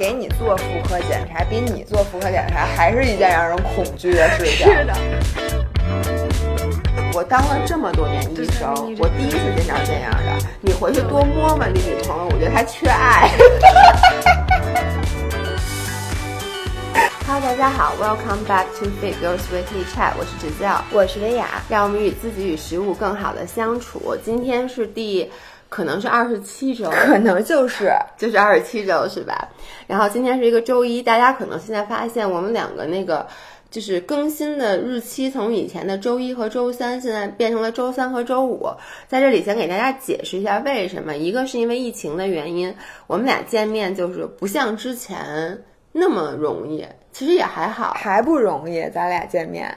给你做妇科检查，比你做妇科检查还是一件让人恐惧的事情。是的，我当了这么多年医生，我第一次见到这样的。你回去多摸摸你女朋友，我觉得她缺爱。Hello，大家好，Welcome back to Fit Girls Weekly Chat，我是芷教，我是薇娅，让我们与自己与食物更好的相处。今天是第。可能是二十七周，可能就是 就是二十七周是吧？然后今天是一个周一，大家可能现在发现我们两个那个就是更新的日期从以前的周一和周三，现在变成了周三和周五。在这里先给大家解释一下为什么，一个是因为疫情的原因，我们俩见面就是不像之前那么容易，其实也还好，还不容易，咱俩见面。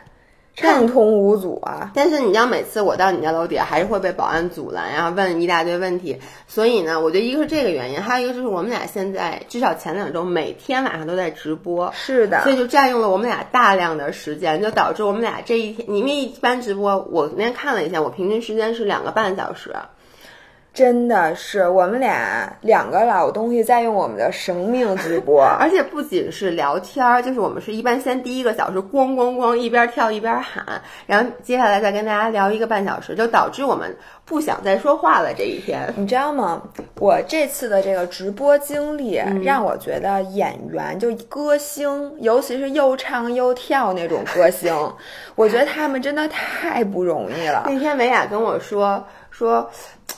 畅通无阻啊！但是你知道，每次我到你家楼底下，还是会被保安阻拦，然后问一大堆问题。所以呢，我觉得一个是这个原因，还有一个就是我们俩现在至少前两周每天晚上都在直播，是的，所以就占用了我们俩大量的时间，就导致我们俩这一天，因为一般直播，我那天看了一下，我平均时间是两个半小时。真的是我们俩两个老东西在用我们的生命直播，而且不仅是聊天儿，就是我们是一般先第一个小时咣咣咣一边跳一边喊，然后接下来再跟大家聊一个半小时，就导致我们不想再说话了。这一天，你知道吗？我这次的这个直播经历让我觉得演员就歌星，尤其是又唱又跳那种歌星，我觉得他们真的太不容易了。那天维雅跟我说。说，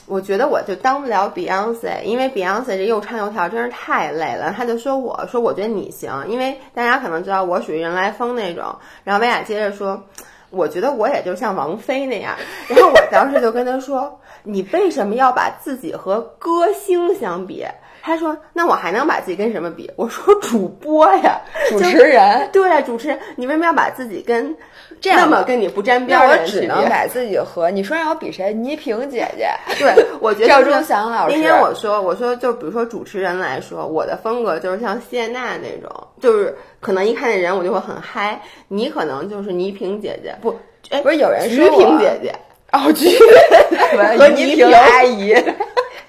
我觉得我就当不了 Beyonce，因为 Beyonce 这又唱又跳真是太累了。他就说我说我觉得你行，因为大家可能知道我属于人来疯那种。然后薇娅接着说，我觉得我也就像王菲那样。然后我当时就跟他说，你为什么要把自己和歌星相比？他说：“那我还能把自己跟什么比？”我说：“主播呀，主持人。”对呀，主持人，你为什么要把自己跟这样那么跟你不沾边的人比？我只能把自己和你说让我比谁？倪萍姐姐。对，我觉得赵忠祥老师。今天我说，我说就比如说主持人来说，我的风格就是像谢娜那种，就是可能一看见人我就会很嗨。你可能就是倪萍姐姐，不，哎，不是有人说倪萍姐姐哦，倪和倪萍阿姨。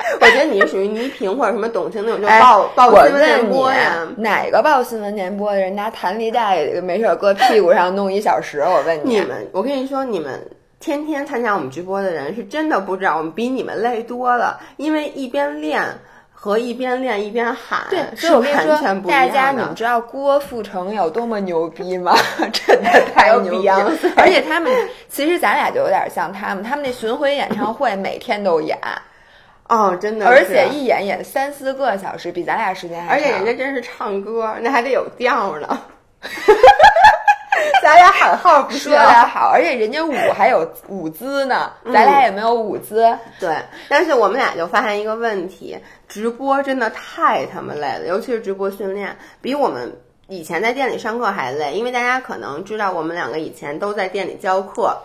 我觉得你是属于倪萍或者什么董卿那种，就报报新闻联播呀。哪个报新闻联播的人拿弹力带没事搁屁股上弄一小时？我问你，你们，我跟你说，你们天天参加我们直播的人是真的不知道，我们比你们累多了。因为一边练和一边练一边喊，对，是完全不一样大家，你们知道郭富城有多么牛逼吗？真的太牛逼了！而且他们其实咱俩就有点像他们，他们那巡回演唱会每天都演。哦，真的，而且一演演三四个小时，比咱俩时间还长。而且人家真是唱歌，那还得有调呢。咱俩喊号不说的好，而且人家舞还有舞姿呢，咱俩也没有舞姿。对，但是我们俩就发现一个问题：直播真的太他妈累了，尤其是直播训练，比我们以前在店里上课还累。因为大家可能知道，我们两个以前都在店里教课。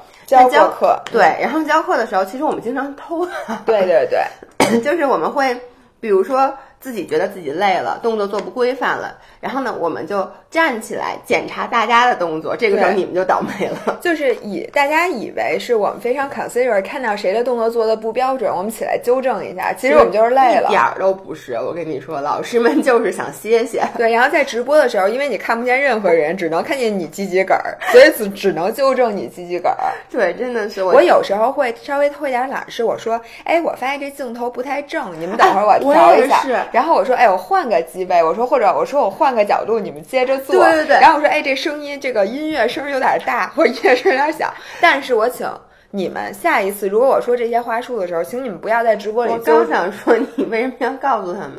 教课对，然后教课的时候，其实我们经常偷。对对对，就是我们会，比如说。自己觉得自己累了，动作做不规范了，然后呢，我们就站起来检查大家的动作。这个时候你们就倒霉了，就是以大家以为是我们非常 consider 看到谁的动作做的不标准，我们起来纠正一下。其实我们就是累了，一点儿都不是。我跟你说，老师们就是想歇歇。对，然后在直播的时候，因为你看不见任何人，只能看见你鸡鸡梗儿，所以只 只能纠正你鸡鸡梗儿。对，真的是我有时候会稍微偷一点懒，是我说，哎，我发现这镜头不太正，你们等会儿我调一下。然后我说，哎，我换个机位，我说或者我说我换个角度，你们接着做。对对对。然后我说，哎，这声音，这个音乐声有点大，或者音乐声有点小。但是我请你们下一次，如果我说这些话术的时候，请你们不要在直播里。我刚想说，你为什么要告诉他们？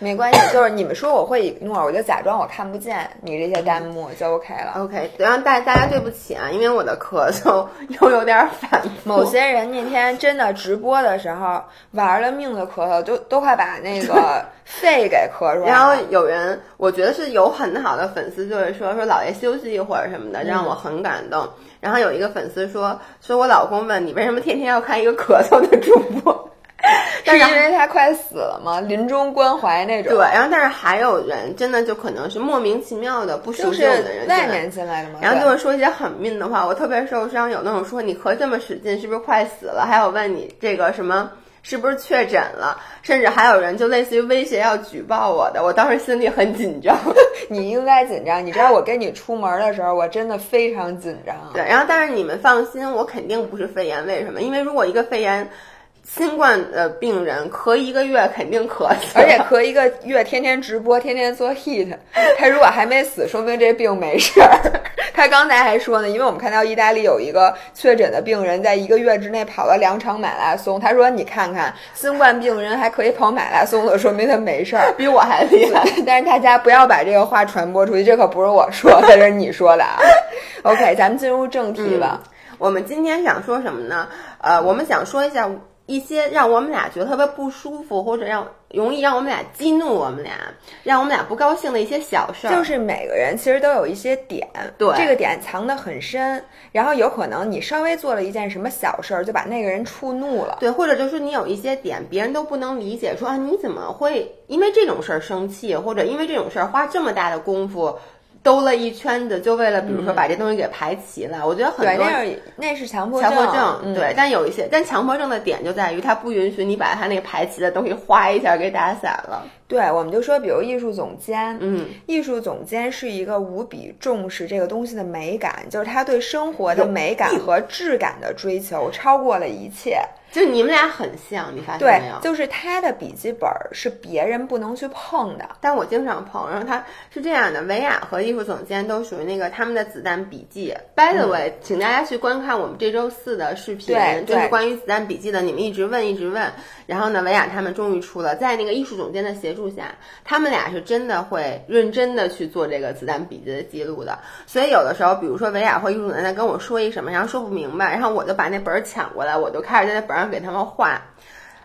没关系，就是你们说我会弄，我就假装我看不见你这些弹幕就 OK 了。OK，然后大大家对不起啊，因为我的咳嗽 又有点反。某些人那天真的直播的时候玩了命的咳嗽，都都快把那个 肺给咳出来了。然后有人，我觉得是有很好的粉丝就是说说老爷休息一会儿什么的，让我很感动。然后有一个粉丝说说我老公问你为什么天天要看一个咳嗽的主播。是因为他快死了吗？临终关怀那种。对，然后但是还有人真的就可能是莫名其妙的不熟悉我的人外面进来的吗？然后就会说一些很命的话，我特别受伤。有那种说你咳这么使劲，是不是快死了？还有问你这个什么是不是确诊了？甚至还有人就类似于威胁要举报我的，我当时心里很紧张。你应该紧张，你知道我跟你出门的时候，我真的非常紧张。对，然后但是你们放心，我肯定不是肺炎，为什么？因为如果一个肺炎。新冠的病人咳一个月肯定咳死，而且咳一个月，天天直播，天天做 heat，他如果还没死，说明这病没事儿。他刚才还说呢，因为我们看到意大利有一个确诊的病人，在一个月之内跑了两场马拉松。他说：“你看看，新冠病人还可以跑马拉松的，说明他没事儿，比我还厉害。”但是大家不要把这个话传播出去，这可不是我说的，这是你说的啊。OK，咱们进入正题吧。我们今天想说什么呢？呃，我们想说一下。一些让我们俩觉得特别不舒服，或者让容易让我们俩激怒我们俩，让我们俩不高兴的一些小事儿，就是每个人其实都有一些点，对这个点藏得很深，然后有可能你稍微做了一件什么小事儿，就把那个人触怒了，对，或者就是你有一些点，别人都不能理解，说啊你怎么会因为这种事儿生气，或者因为这种事儿花这么大的功夫。兜了一圈子，就为了比如说把这东西给排齐了。我觉得很多那那是强迫强迫症，对。但有一些，但强迫症的点就在于它不允许你把它那个排齐的东西哗一下给打散了。对，我们就说，比如艺术总监，嗯，艺术总监是一个无比重视这个东西的美感，就是他对生活的美感和质感的追求超过了一切。就你们俩很像，你发现没有？就是他的笔记本是别人不能去碰的，但我经常碰。然后他是这样的，维亚和艺术总监都属于那个他们的子弹笔记。By the way，请大家去观看我们这周四的视频，就是关于子弹笔记的。你们一直问，一直问。然后呢，维亚他们终于出了，在那个艺术总监的协助下，他们俩是真的会认真的去做这个子弹笔记的记录的。所以有的时候，比如说维亚或艺术总监在跟我说一什么，然后说不明白，然后我就把那本儿抢过来，我就开始在那本上给他们画。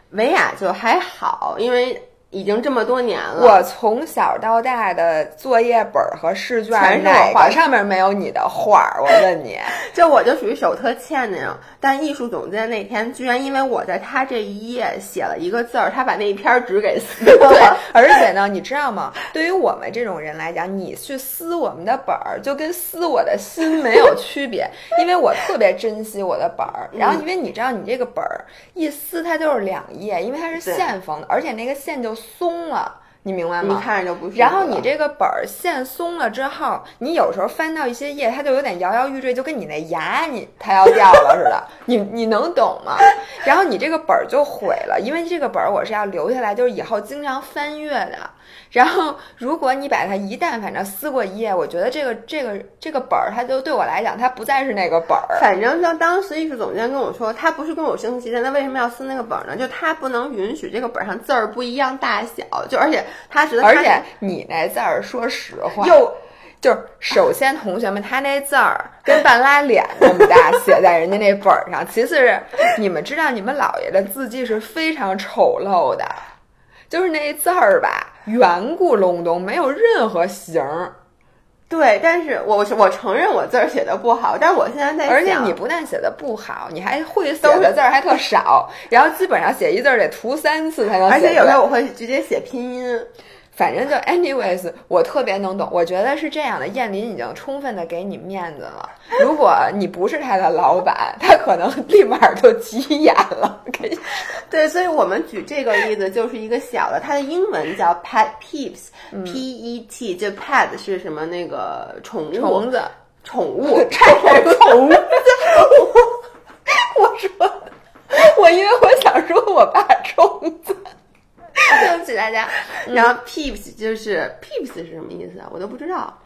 维亚就还好，因为。已经这么多年了，我从小到大的作业本和试卷全是我画，上面没有你的画儿。我问你，就我就属于手特欠那种。但艺术总监那天居然因为我在他这一页写了一个字儿，他把那一篇纸给撕了。对，而且呢，你知道吗？对于我们这种人来讲，你去撕我们的本儿，就跟撕我的心没有区别。因为我特别珍惜我的本儿，然后因为你知道，你这个本儿一撕它就是两页，因为它是线缝的，而且那个线就。松了，你明白吗？你看着就不。然后你这个本儿线松了之后，你有时候翻到一些页，它就有点摇摇欲坠，就跟你那牙你它要掉了似的。你你能懂吗？然后你这个本儿就毁了，因为这个本儿我是要留下来，就是以后经常翻阅的。然后，如果你把它一旦反正撕过一页，我觉得这个这个这个本儿，它就对我来讲，它不再是那个本儿。反正像当时艺术总监跟我说，他不是跟我生气，那为什么要撕那个本儿呢？就他不能允许这个本上字儿不一样大小，就而且他觉得，而且你那字儿，说实话，又就是首先同学们，他那字儿跟半拉脸那么大，写在人家那本儿上。其次是你们知道，你们姥爷的字迹是非常丑陋的。就是那字儿吧，圆咕隆咚，没有任何形儿。对，但是我我承认我字儿写的不好，但是我现在在而且你不但写的不好，你还会写的字儿还特少，然后基本上写一字儿得涂三次才能。而且有时候我会直接写拼音。反正就 anyways，我特别能懂。我觉得是这样的，燕林已经充分的给你面子了。如果你不是他的老板，他可能立马就急眼了。对，所以我们举这个例子就是一个小的，它的英文叫 pet peeves，p e t，就 pet 是什么那个宠物虫子，宠物 宠物。我说，我因为我想说我爸虫子。对不起大家，然后 peeps 就是 peeps 是什么意思啊？我都不知道。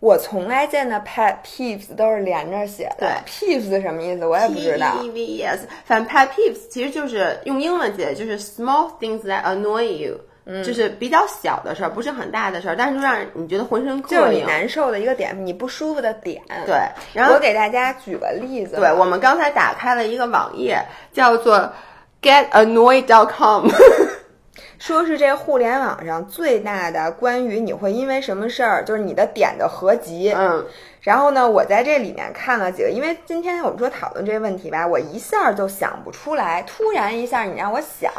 我从来见的 pet peeves 都是连着写的。对，peeves 什么意思？我也不知道。P E V E S，反正 pet peeves 其实就是用英文解，就是 small things that annoy you，就是比较小的事儿，不是很大的事儿，但是就让你觉得浑身膈应，就是你难受的一个点，你不舒服的点。对，然后我给大家举个例子。对，我们刚才打开了一个网页，叫做 getannoyed.com。说是这互联网上最大的关于你会因为什么事儿，就是你的点的合集。嗯，然后呢，我在这里面看了几个，因为今天我们说讨论这个问题吧，我一下就想不出来，突然一下你让我想，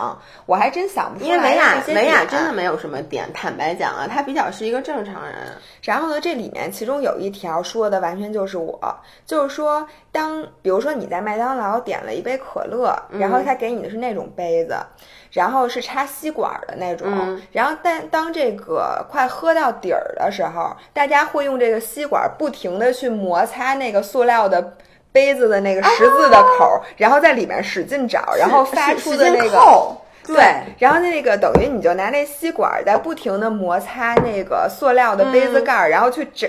我还真想不出来。因为维亚这些维亚真的没有什么点，坦白讲啊，他比较是一个正常人。然后呢，这里面其中有一条说的完全就是我，就是说，当比如说你在麦当劳点了一杯可乐，然后他给你的是那种杯子，然后是插吸管的那种，嗯。然后但当这个快喝到底儿的时候，大家会用这个吸管不停的去摩擦那个塑料的。杯子的那个十字的口儿，然后在里面使劲找，然后发出的那个扣。对，然后那个等于你就拿那吸管儿在不停的摩擦那个塑料的杯子盖儿，然后去整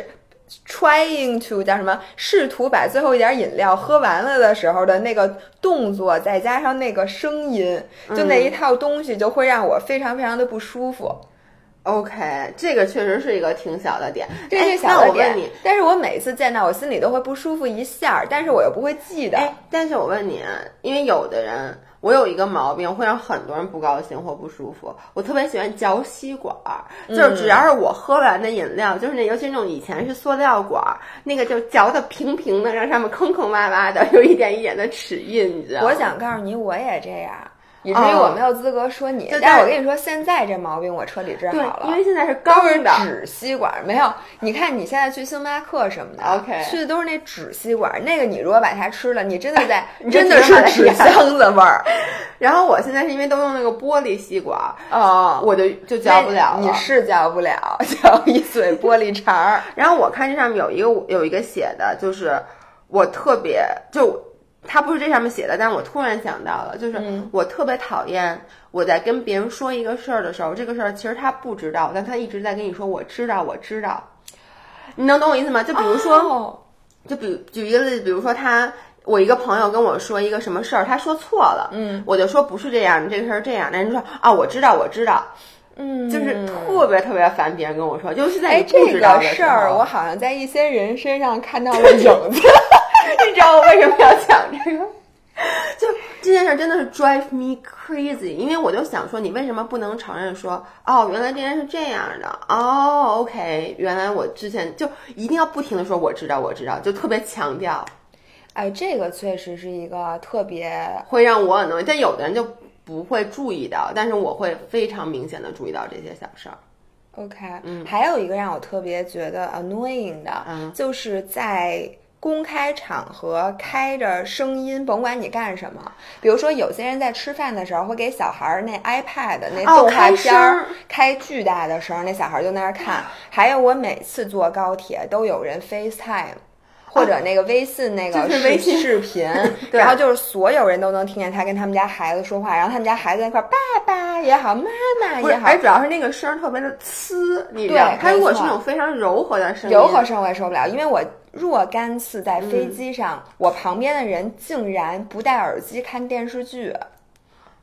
trying to 叫什么，试图把最后一点饮料喝完了的时候的那个动作，再加上那个声音，就那一套东西就会让我非常非常的不舒服。OK，这个确实是一个挺小的点。这哎是小的点那我问你，，但是我每次见到我心里都会不舒服一下儿，但是我又不会记得。哎，但是我问你，啊，因为有的人，我有一个毛病，会让很多人不高兴或不舒服。我特别喜欢嚼吸管儿，就是只要是我喝完的饮料，就是那尤其那种以前是塑料管儿，那个就嚼的平平的，让上面坑坑洼洼的，有一点一点的齿印，你知道吗？我想告诉你，我也这样。以至于哦我没有资格说你，但是我跟你说，现在这毛病我彻底治好了，，因为现在是都是钢的。纸吸管，没有。你看你现在去星巴克什么的 OK 去的都是那纸吸管，那个你如果把它吃了，你真的在 你真的是纸箱子味儿 然后我现在是因为都用那个玻璃吸管儿，哦，我就就嚼不了了。你是嚼不了，嚼一嘴玻璃碴儿。然后我看这上面有一个有一个写的，就是我特别就它不是这上面写的，但是我突然想到了，就是我特别讨厌我在跟别人说一个事儿的时候，这个事儿其实他不知道，但他一直在跟你说我知道我知道，你能懂我意思吗？就比如说，哦。就比举一个例子，比如说他。我一个朋友跟我说一个什么事儿，他说错了，嗯，我就说不是这样，你这个事儿这样，那人就说啊，我知道，我知道，嗯，就是特别特别烦别人跟我说，尤其在这个事儿 我好像在一些人身上看到了影子。你知道我为什么要讲这个？就这件事真的是 drive me crazy，因为我就想说，你为什么不能承认说，哦，原来这件事是这样的，哦，OK，原来我之前就一定要不停的说我知道，我知道，就特别强调，哎，这个确实是一个特别会让我很多，但有的人就不会注意到，但是我会非常明显的注意到这些小事儿。OK，嗯，还有一个让我特别觉得 annoying 的，嗯就是在公开场合开着声音，甭管你干什么。比如说，有些人在吃饭的时候会给小孩儿那 iPad 那哦动画片儿、开巨大的声儿，那小孩儿就在那儿看。还有，我每次坐高铁都有人 FaceTime。或者那个微信那个微信视频，然后就是所有人都能听见他跟他们家孩子说话，然后他们家孩子在那块儿，爸爸也好，妈妈，也好，而主要是那个声儿特别的呲，你知道吗？对，它如果是那种非常柔和的声音，柔和声我也受不了，因为我若干次在飞嗯机上，我旁边的人竟然不戴耳机看电视剧，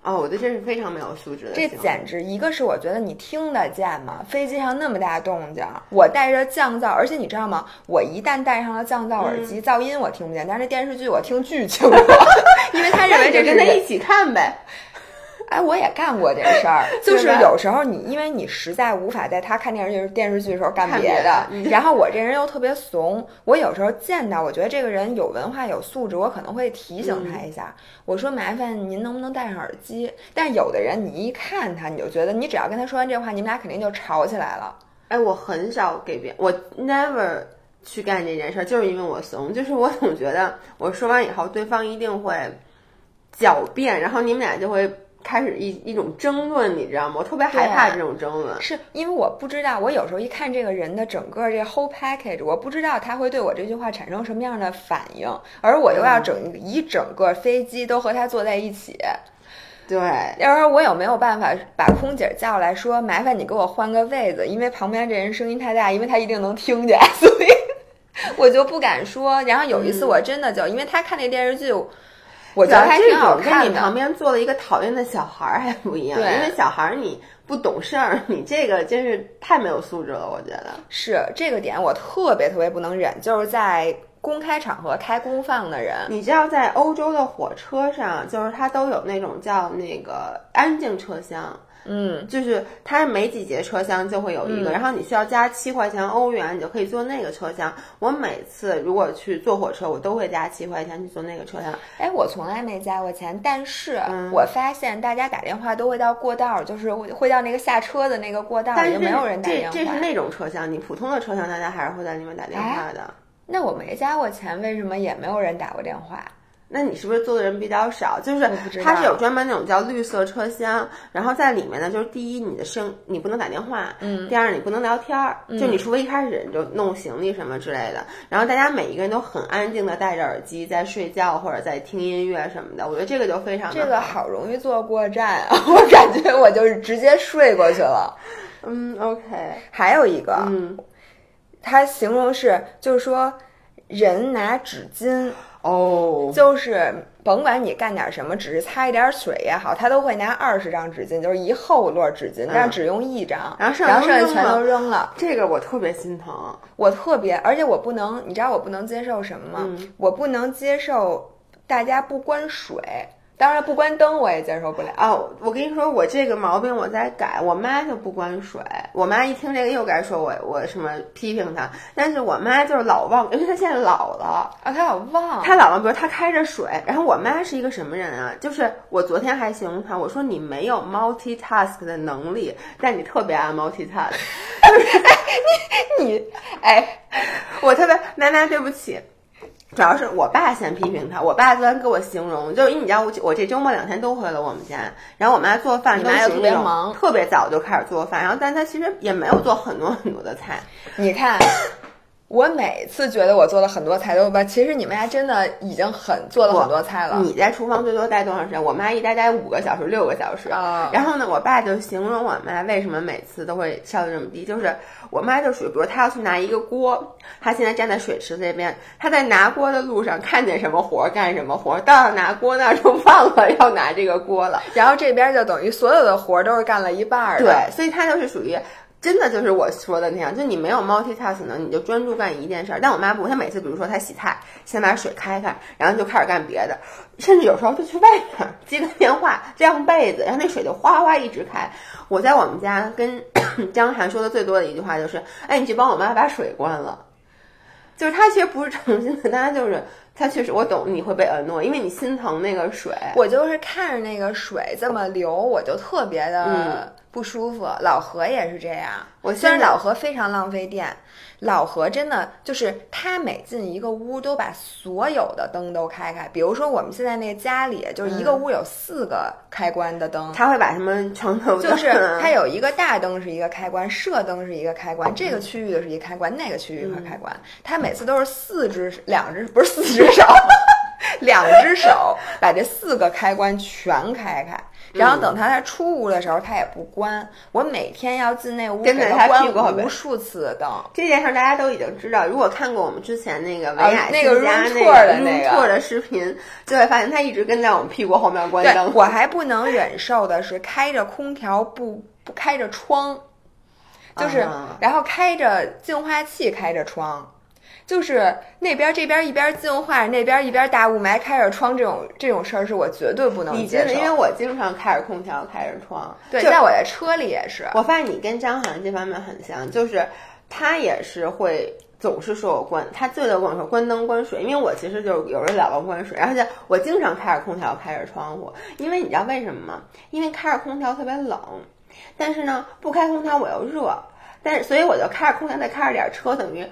哦，我对这是非常没有素质的这。简直一个是我觉得你听得见吗？飞机上那么大动静，我戴着降噪，而且你知道吗？我一旦戴上了降噪耳嗯机，噪音我听不见，但是电视剧我听巨清楚，因为他认为这 跟他一起看呗。哎，我也干过这事儿，就是有时候你因为你实在无法在他看电视剧电视剧的时候干别的别的，嗯然后我这人又特别怂，我有时候见到我觉得这个人有文化有素质，我可能会提醒他一下，我说麻烦您能不能戴上耳机？但有的人你一看他，你就觉得你只要跟他说完这话，你们俩肯定就吵起来了。哎，我很少给别我 never 去干这件事儿，就是因为我怂，就是我总觉得我说完以后，对方一定会狡辩，然后你们俩就会开始一一种争论，你知道吗？我特别害怕这种争论。是因为我不知道，我有时候一看这个人的整个这 whole package，我不知道他会对我这句话产生什么样的反应，而我又要整一整个飞机都和他坐在一起。对，要是我有没有办法把空姐叫来说，麻烦你给我换个位子，因为旁边这人声音太大，因为他一定能听见，所以我就不敢说。然后有一次我真的就，因为他看那电视剧，我觉得还挺好这种看的。跟你旁边坐了一个讨厌的小孩儿还不一样，因为小孩儿你不懂事儿，你这个真是太没有素质了，我觉得。是这个点我特别特别不能忍，就是在公开场合开公放的人。你知道，在欧洲的火车上，就是它都有那种叫那个安静车厢。嗯，就是它每几节车厢就会有一个，然后你需要加七块钱欧元，你就可以坐那个车厢。我每次如果去坐火车，我都会加七块钱去坐那个车厢。哎，我从来没加过钱，但是我发现大家打电话都会到过道，就是会到那个下车的那个过道，但是没有人打电话。这这是那种车厢，你普通的车厢大家还是会在里面打电话的。那我没加过钱，为什么也没有人打过电话？那你是不是坐的人比较少？就是它是有专门那种叫绿色车厢，然后在里面呢，就是第一你的声你不能打电话，嗯，第二你不能聊天儿，就你除非一开始你就弄行李什么之类的，然后大家每一个人都很安静的戴着耳机在睡觉或者在听音乐什么的，我觉得这个就非常这个好容易坐过站啊，我感觉我就是直接睡过去了。嗯，OK，还有一个，嗯，它形容是就是说人拿纸巾。哦，就是甭管你干点什么，只是擦一点水也好，他都会拿二十张纸巾，就是一厚摞纸巾，但是只用一张，然后剩下全都扔了。这个我特别心疼，我特别，而且我不能，你知道我不能接受什么吗？我不能接受大家不关水。当然不关灯我也接受不了哦。我跟你说，我这个毛病我在改。我妈就不关水，我妈一听这个又该说我我什么批评她。但是我妈就是老忘，因为她现在老了啊，她老忘。她老忘，比如她开着水，然后我妈是一个什么人啊？就是我昨天还形容她，我说你没有 multitask 的能力，但你特别爱 multitask。你你哎，我特别妈妈对不起。主要是我爸先批评他，我爸昨天给我形容，就是因为你知道我我这周末两天都回了我们家，然后我妈做饭你妈又特别忙，特别早就开始做饭，然后但她其实也没有做很多很多的菜，你看。我每次觉得我做了很多菜都吧，其实你们家真的已经很做了很多菜了。你在厨房最多待多长时间？我妈一待待五个小时、六个小时。啊。然后呢，我爸就形容我妈为什么每次都会效率这么低，就是我妈就属于，比如她要去拿一个锅，她现在站在水池这边，她在拿锅的路上看见什么活干什么活，到了拿锅那儿就忘了要拿这个锅了，然后这边就等于所有的活都是干了一半儿。对，所以她就是属于。真的就是我说的那样，就你没有 multitask 呢，你就专注干一件事儿。但我妈不，她每次比如说她洗菜，先把水开开，然后就开始干别的，甚至有时候就去外面接个电话，晾被子，然后那水就哗哗一直开。我在我们家跟 江涵说的最多的一句话就是：“哎，你去帮我妈把水关了。”就是他其实不是诚心的，但他就是他确实我懂你会被 annoy，因为你心疼那个水。我就是看着那个水这么流，我就特别的。不舒服，老何也是这样。我虽然老何非常浪费电，老何真的就是他每进一个屋都把所有的灯都开开。比如说我们现在那个家里，就是一个屋有四个开关的灯，他会把什么床头就是他有一个大灯是一个开关，射灯是一个开关，这个区域的是一个开关，那个区域一个开关。他每次都是四只两只不是四只手，两只手把这四个开关全开开。然后等他他出屋的时候，他也不关。我每天要进那屋跟着他关无数次的灯。这件事大家都已经知道。如果看过我们之前那个维雅那个 room tour 的那个的视频，就会发现他一直跟在我们屁股后面关灯。我还不能忍受的是开着空调不不开着窗，就是然后开着净化器开着窗。就是那边这边一边净化，那边一边大雾霾，开着窗这种这种事儿是我绝对不能接受。因为我经常开着空调，开着窗。对，在我的车里也是。我发现你跟张涵这方面很像，就是他也是会总是说我关，他最多跟我说关灯关水，因为我其实就是有人老忘关水，而且我经常开着空调，开着窗户，因为你知道为什么吗？因为开着空调特别冷，但是呢不开空调我又热，但是所以我就开着空调再开着点车，等于。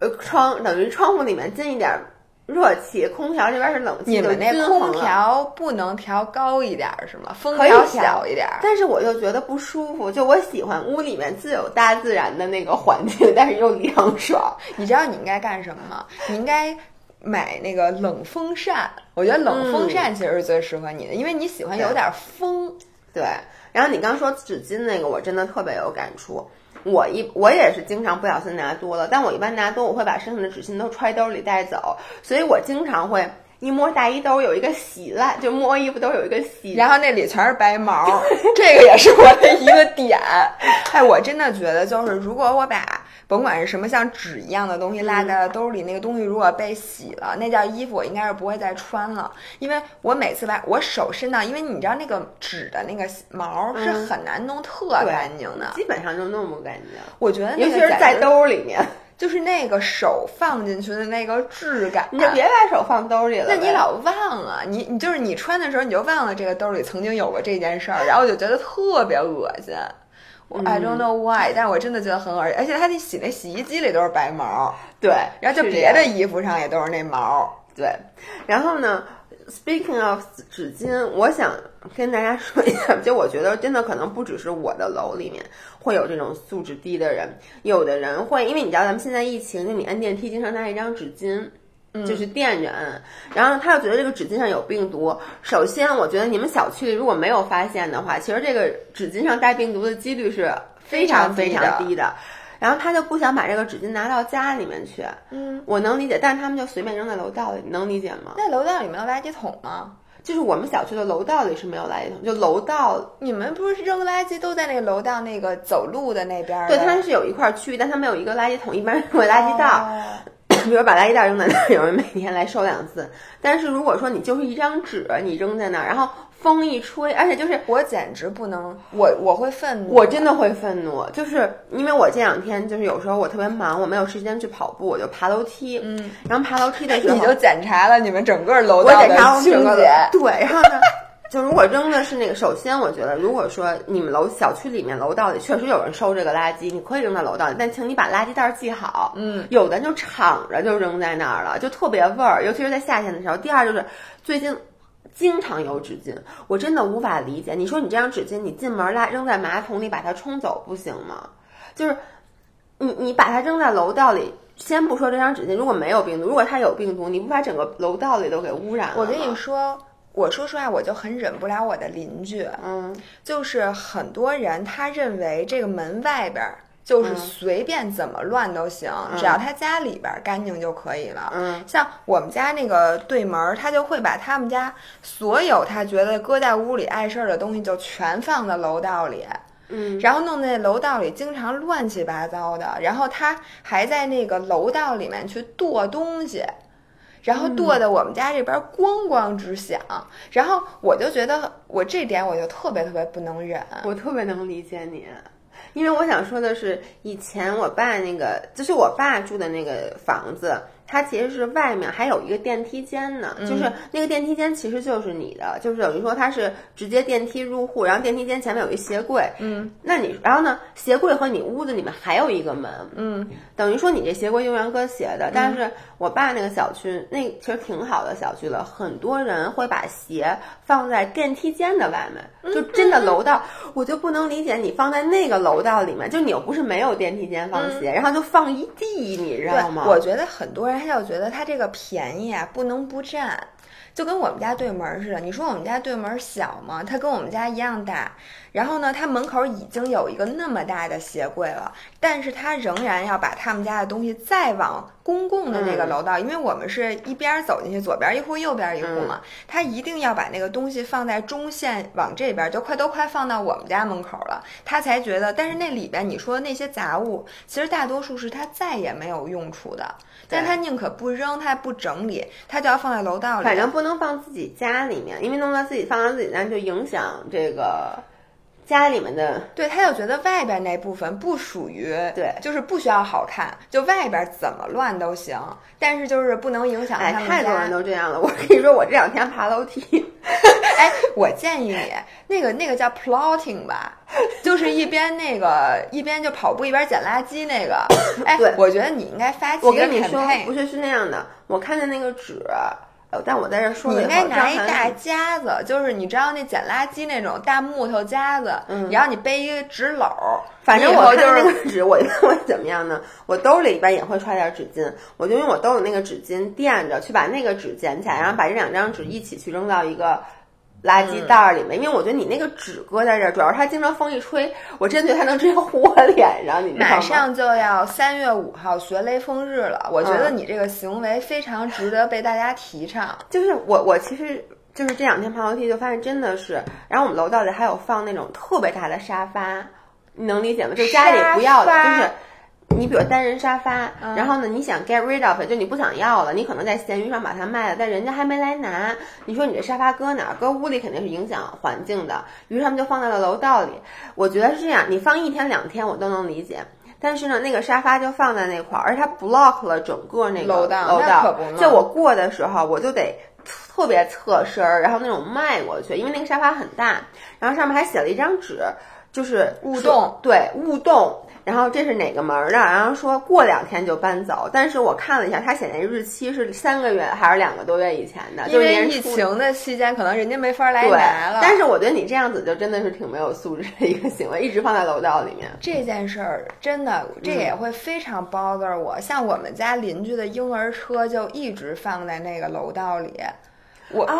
呃，窗等于窗户里面进一点热气，空调这边是冷气，你们那空调不能调高一点是吗？风调小一点。但是我就觉得不舒服，就我喜欢屋里面自有大自然的那个环境，但是又凉爽。你知道你应该干什么吗？你应该买那个冷风扇。我觉得冷风扇其实是最适合你的，因为你喜欢有点风。对。然后你刚说纸巾那个，我真的特别有感触。我一我也是经常不小心拿多了，但我一般拿多，我会把剩下的纸巾都揣兜里带走，所以我经常会一摸大衣兜有一个洗烂，就摸衣服都有一个洗，然后那里全是白毛，这个也是我的一个点。哎，我真的觉得就是如果我把甭管是什么像纸一样的东西落在了兜里，那个东西如果被洗了，那件衣服我应该是不会再穿了，因为我每次把我手伸到，因为你知道那个纸的那个毛是很难弄特干净的，基本上就弄不干净。我觉得尤其是在兜里面。就是那个手放进去的那个质感，你就别把手放兜里了。那你老忘啊，你你就是你穿的时候你就忘了这个兜里曾经有过这件事儿，然后我就觉得特别恶心。我 I don't know why，但是我真的觉得很恶心，而且它那洗那洗衣机里都是白毛，对，然后就别的衣服上也都是那毛，对。然后呢，Speaking of 纸巾，我想跟大家说一下，就我觉得真的可能不只是我的楼里面。会有这种素质低的人，有的人会，因为你知道咱们现在疫情，就你按电梯经常拿一张纸巾，就是垫着摁，然后他又觉得这个纸巾上有病毒。首先，我觉得你们小区里如果没有发现的话，其实这个纸巾上带病毒的几率是非常非常低的。然后他就不想把这个纸巾拿到家里面去，嗯，我能理解，但是他们就随便扔在楼道里，你能理解吗？那楼道里没有垃圾桶吗？就是我们小区的楼道里是没有垃圾桶，就楼道，你们不是扔垃圾都在那个楼道那个走路的那边？对，它是有一块区域，但它没有一个垃圾桶，一般会垃圾袋。比如把垃圾袋扔在那儿，有人每天来收两次。但是如果说你就是一张纸，你扔在那儿，然后。风一吹，而且就是我简直不能，我我会愤怒，我真的会愤怒，就是因为我这两天就是有时候我特别忙，我没有时间去跑步，我就爬楼梯，嗯，然后爬楼梯的时候你就检查了你们整个楼道的清洁，对，然后呢，就如果扔的是那个，首先我觉得，如果说你们楼小区里面楼道里确实有人收这个垃圾，你可以扔到楼道里，但请你把垃圾袋系好，嗯，有的就敞着就扔在那儿了，就特别味儿，尤其是在夏天的时候。第二就是最近。经常有纸巾，我真的无法理解。你说你这张纸巾，你进门拉扔在马桶里把它冲走不行吗？就是你你把它扔在楼道里，先不说这张纸巾如果没有病毒，如果它有病毒，你不把整个楼道里都给污染了？我跟你说，我说实话，我就很忍不了我的邻居，嗯，就是很多人他认为这个门外边。就是随便怎么乱都行，只要他家里边干净就可以了。嗯，像我们家那个对门，他就会把他们家所有他觉得搁在屋里碍事儿的东西就全放在楼道里。嗯，然后弄那楼道里经常乱七八糟的，然后他还在那个楼道里面去剁东西，然后剁的我们家这边咣咣直响。然后我就觉得我这点我就特别特别不能忍，我特别能理解你。因为我想说的是，以前我爸那个，就是我爸住的那个房子。它其实是外面还有一个电梯间呢，就是那个电梯间其实就是你的，就是等于说它是直接电梯入户，然后电梯间前面有一鞋柜，嗯，那你然后呢，鞋柜和你屋子里面还有一个门，嗯，等于说你这鞋柜永远搁鞋的。但是我爸那个小区那其实挺好的小区了，很多人会把鞋放在电梯间的外面，就真的楼道，我就不能理解你放在那个楼道里面，就你又不是没有电梯间放鞋，然后就放一地，你知道吗？我觉得很多人。他就觉得他这个便宜啊，不能不占，就跟我们家对门似的。你说我们家对门小吗？它跟我们家一样大。然后呢，他门口已经有一个那么大的鞋柜了，但是他仍然要把他们家的东西再往公共的那个楼道，因为我们是一边走进去，左边一户，右边一户嘛，他一定要把那个东西放在中线往这边，就快都快放到我们家门口了，他才觉得。但是那里边你说那些杂物，其实大多数是他再也没有用处的，但他宁可不扔，他也不整理，他就要放在楼道里。反正不能放自己家里面，因为弄到自己放到自己家就影响这个。家里面的，对，他就觉得外边那部分不属于，对，就是不需要好看，就外边怎么乱都行，但是就是不能影响他们家。太多人都这样了，我跟你说，我这两天爬楼梯，哎，我建议你那个那个叫 plotting 吧，就是一边那个一边就跑步一边捡垃圾那个。哎，对，我觉得你应该发起我跟你说，不是是那样的，我看见那个纸。呃，但我在这说，你应该拿一大夹子，就是你知道那捡垃圾那种大木头夹子，然后你背一个纸篓，反正我就是那个纸，我 我怎么样呢？我兜里边也会揣点纸巾，我就用我兜里那个纸巾垫着，去把那个纸捡起来，然后把这两张纸一起去扔到一个垃圾袋儿里面，因为我觉得你那个纸搁在这儿，主要是它经常风一吹，我真觉得它能直接呼我脸上，你知道吗？马上就要三月五号学雷锋日了，我觉得你这个行为非常值得被大家提倡。就是我，我其实就是这两天爬楼梯就发现真的是，然后我们楼道里还有放那种特别大的沙发，你能理解吗？就家里不要的，就是。你比如单人沙发，然后呢，你想 get rid of，就你不想要了，你可能在闲鱼上把它卖了，但人家还没来拿。你说你这沙发搁哪儿？搁屋里肯定是影响环境的。于是他们就放在了楼道里。我觉得是这样，你放一天两天我都能理解。但是呢，那个沙发就放在那块儿，而且它 block 了整个那个楼道。楼道，就我过的时候，我就得特别侧身儿，然后那种迈过去，因为那个沙发很大，然后上面还写了一张纸，就是勿动，对，勿动。然后这是哪个门的？然后说过两天就搬走，但是我看了一下，他写那日期是三个月还是两个多月以前的？因为疫情的期间，可能人家没法来拿了。但是我觉得你这样子就真的是挺没有素质的一个行为，一直放在楼道里面。这件事儿真的，这也会非常 bother 我。像我们家邻居的婴儿车就一直放在那个楼道里。我哦，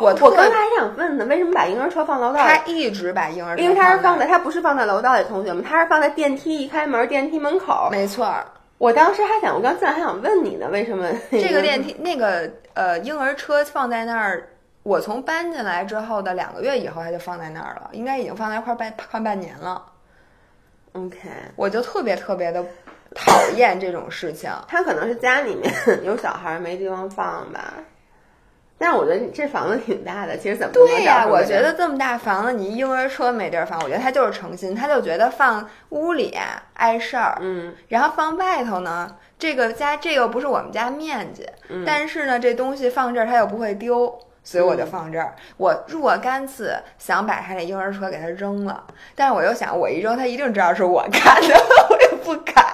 我我刚才还想问呢，为什么把婴儿车放楼道？他一直把婴儿车，因为他是放在，他不是放在楼道里，同学们，他是放在电梯一开门，电梯门口。没错，我当时还想，我刚进来还想问你呢，为什么这个电梯那个呃婴儿车放在那儿？我从搬进来之后的两个月以后，他就放在那儿了，应该已经放在快半快半年了。OK，我就特别特别的讨厌这种事情。他可能是家里面 有小孩没地方放吧。但我觉得你这房子挺大的，其实怎么对呀？我觉得这么大房子，你婴儿车没地儿放，我觉得他就是诚心，他就觉得放屋里碍事儿，嗯，然后放外头呢，这个家这个不是我们家面积，嗯、但是呢，这东西放这儿他又不会丢，所以我就放这儿。我若干次想把他那婴儿车给他扔了，但是我又想，我一扔他一定知道是我干的，我也不敢。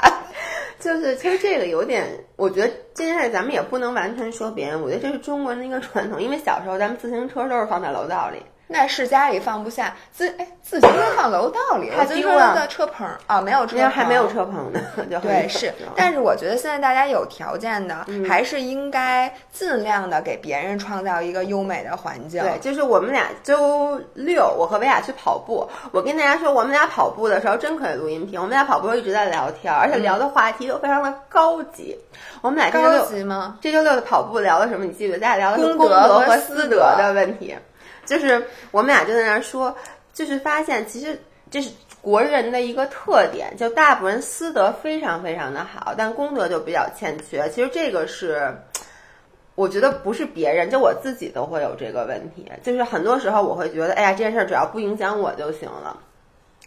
就是，其实这个有点，我觉得现在咱们也不能完全说别人，我觉得这是中国人的一个传统，因为小时候咱们自行车都是放在楼道里。那是家里放不下自哎，自行车放楼道里，他自行车在车棚啊，没有车棚，还没有车棚呢，就对是。但是我觉得现在大家有条件的，嗯、还是应该尽量的给别人创造一个优美的环境。对，就是我们俩周六，我和维亚去跑步。我跟大家说，我们俩跑步的时候真可以录音频。我们俩跑步时候一直在聊天，而且聊的话题都非常的高级。我们俩这周六高级吗？这周六的跑步聊的什么？你记得？咱俩聊的是功德和私德的问题。就是我们俩就在那儿说，就是发现其实这是国人的一个特点，就大部分人私德非常非常的好，但公德就比较欠缺。其实这个是，我觉得不是别人，就我自己都会有这个问题。就是很多时候我会觉得，哎呀，这件事只要不影响我就行了。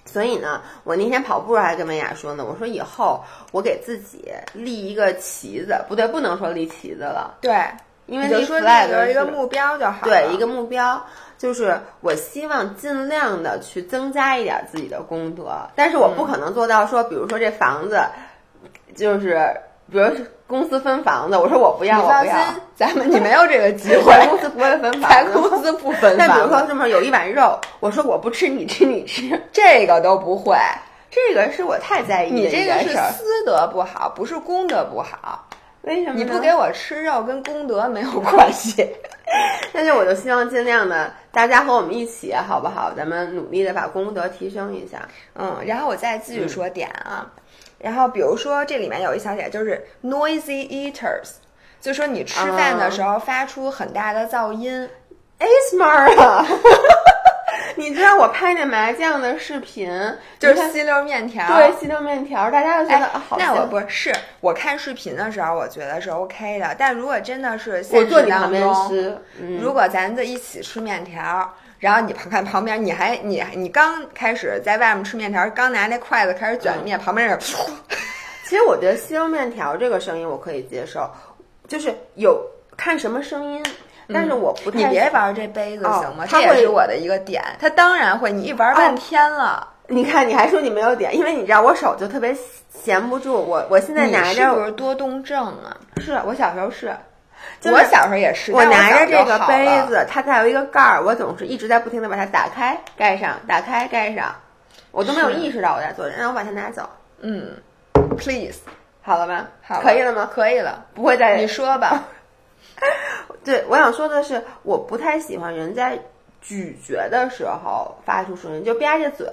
所以呢，我那天跑步还跟文雅说呢，我说以后我给自己立一个旗子，不对，不能说立旗子了，对，因为立 flag 一个目标就好，对，一个目标。就是我希望尽量的去增加一点自己的功德，但是我不可能做到说，比如说这房子，就是比如公司分房子，我说我不要，我不要，咱们你没有这个机会，公司不会分房子，公司不分 但比如说这么有一碗肉，我说我不吃，你吃你吃，这个都不会，这个是我太在意的你这个是。私德不好，不是功德不好。为什么你不给我吃肉，跟功德没有关系。但是我就希望尽量的，大家和我们一起，好不好？咱们努力的把功德提升一下。嗯，然后我再继续说点啊。嗯、然后比如说这里面有一小点，就是 noisy eaters，就说你吃饭的时候发出很大的噪音。哎、嗯、，smart 啊！你知道我拍那麻将的视频，就是吸溜面条，对，吸溜面条，大家都觉得、哎、啊，好。那我不是，我看视频的时候，我觉得是 OK 的。但如果真的是我坐你当旁边中，吃，嗯、如果咱在一起吃面条，然后你旁看旁边，你还你你刚开始在外面吃面条，刚拿那筷子开始卷面，嗯、旁边人，其实我觉得吸溜面条这个声音我可以接受，就是有看什么声音。但是我不太，你别玩这杯子行吗？哦、这也是我的一个点。他当然会，你一玩半天了。哦、你看，你还说你没有点，因为你知道我手就特别闲不住。我我现在拿着，是不是多动症啊？是我小时候是，就是、我小时候也是。我拿着这个个杯子，它再有一个盖儿，我总是一直在不停的把它打开、盖上、打开、盖上，我都没有意识到我在做。然后我把它拿走。嗯，please，好了吧？好，可以了吗？可以了，不会再你说吧。对，我想说的是，我不太喜欢人在咀嚼的时候发出声音，就吧着嘴，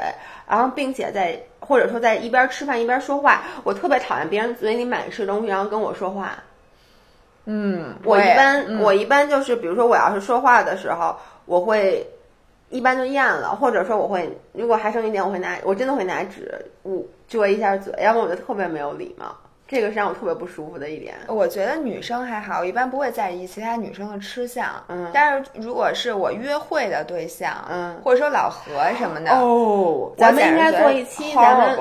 然后并且在或者说在一边吃饭一边说话。我特别讨厌别人嘴里满是东西，然后跟我说话。嗯，我一般、嗯我一般就是，比如说我要是说话的时候，我会一般就咽了，或者说我会如果还剩一点，我会拿我真的会拿纸捂遮一下嘴，要不然我就特别没有礼貌，这个是让我特别不舒服的一点。我觉得女生还好，我一般不会在意其他女生的吃相。嗯但是如果是我约会的对象，嗯或者说老何什么的，哦，咱们应该做一期，咱们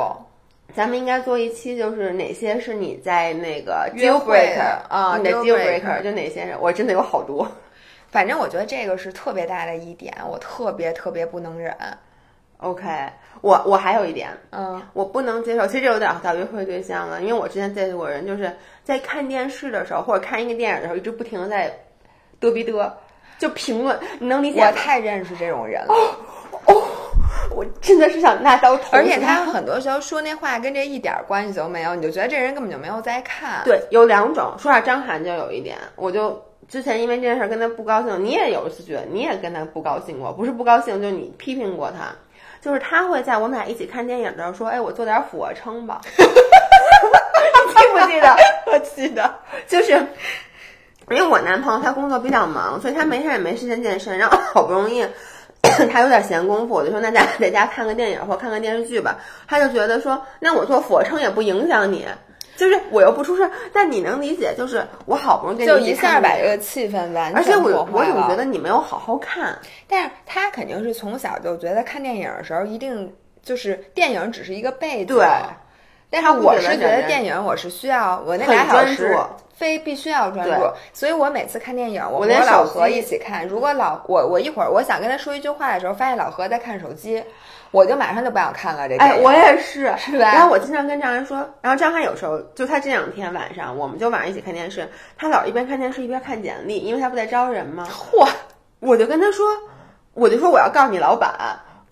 咱们应该做一期，就是哪些是你在那个约 deal 会 breaker 啊你的 deal breaker 就哪些人？我真的有好多。反正我觉得这个是特别大的一点，我特别特别不能忍。OK，我我还有一点，嗯，我不能接受，其实这有点到约会对象了，因为我之前见过人，就是在看电视的时候或者看一个电影的时候，一直不停的在嘚逼嘚，就评论，你能理解？我太认识这种人了，哦我真的是想拿刀捅死而且他很多时候说那话跟这一点关系都没有，你就觉得这人根本就没有在看。对有两种，说下张涵就有一点，我就之前因为这件事儿跟他不高兴，你也有一次觉得你也跟他不高兴过，不是不高兴，就是你批评过他。就是他会在我们俩一起看电影的时候说：“哎，我做点俯卧撑吧。”你记不记得？我记得，就是因为我男朋友他工作比较忙，所以他没事也没时间健身，然后好不容易 他有点闲工夫，我就说那咱俩在家看个电影或看个电视剧吧。他就觉得说，那我做俯卧撑也不影响你，就是我又不出事，但你能理解，就是我好不容易跟就你一下把这个气氛完而且我我破坏了。总觉得你没有好好看，但是他肯定是从小就觉得看电影的时候一定就是电影只是一个背景。对。但是我是觉得电影我是需要我那很俩小时专注非必须要专注，所以我每次看电影，我我和老何一起看。如果老我我一会儿我想跟他说一句话的时候，发现老何在看手机，我就马上就不想看了。这哎，电影我也是，是吧然后我经常跟张涵说，然后张涵有时候就他这两天晚上，我们就晚上一起看电视，他老一边看电视一边看简历，因为他不在招人吗？嚯，我就跟他说，我就说我要告诉你老板，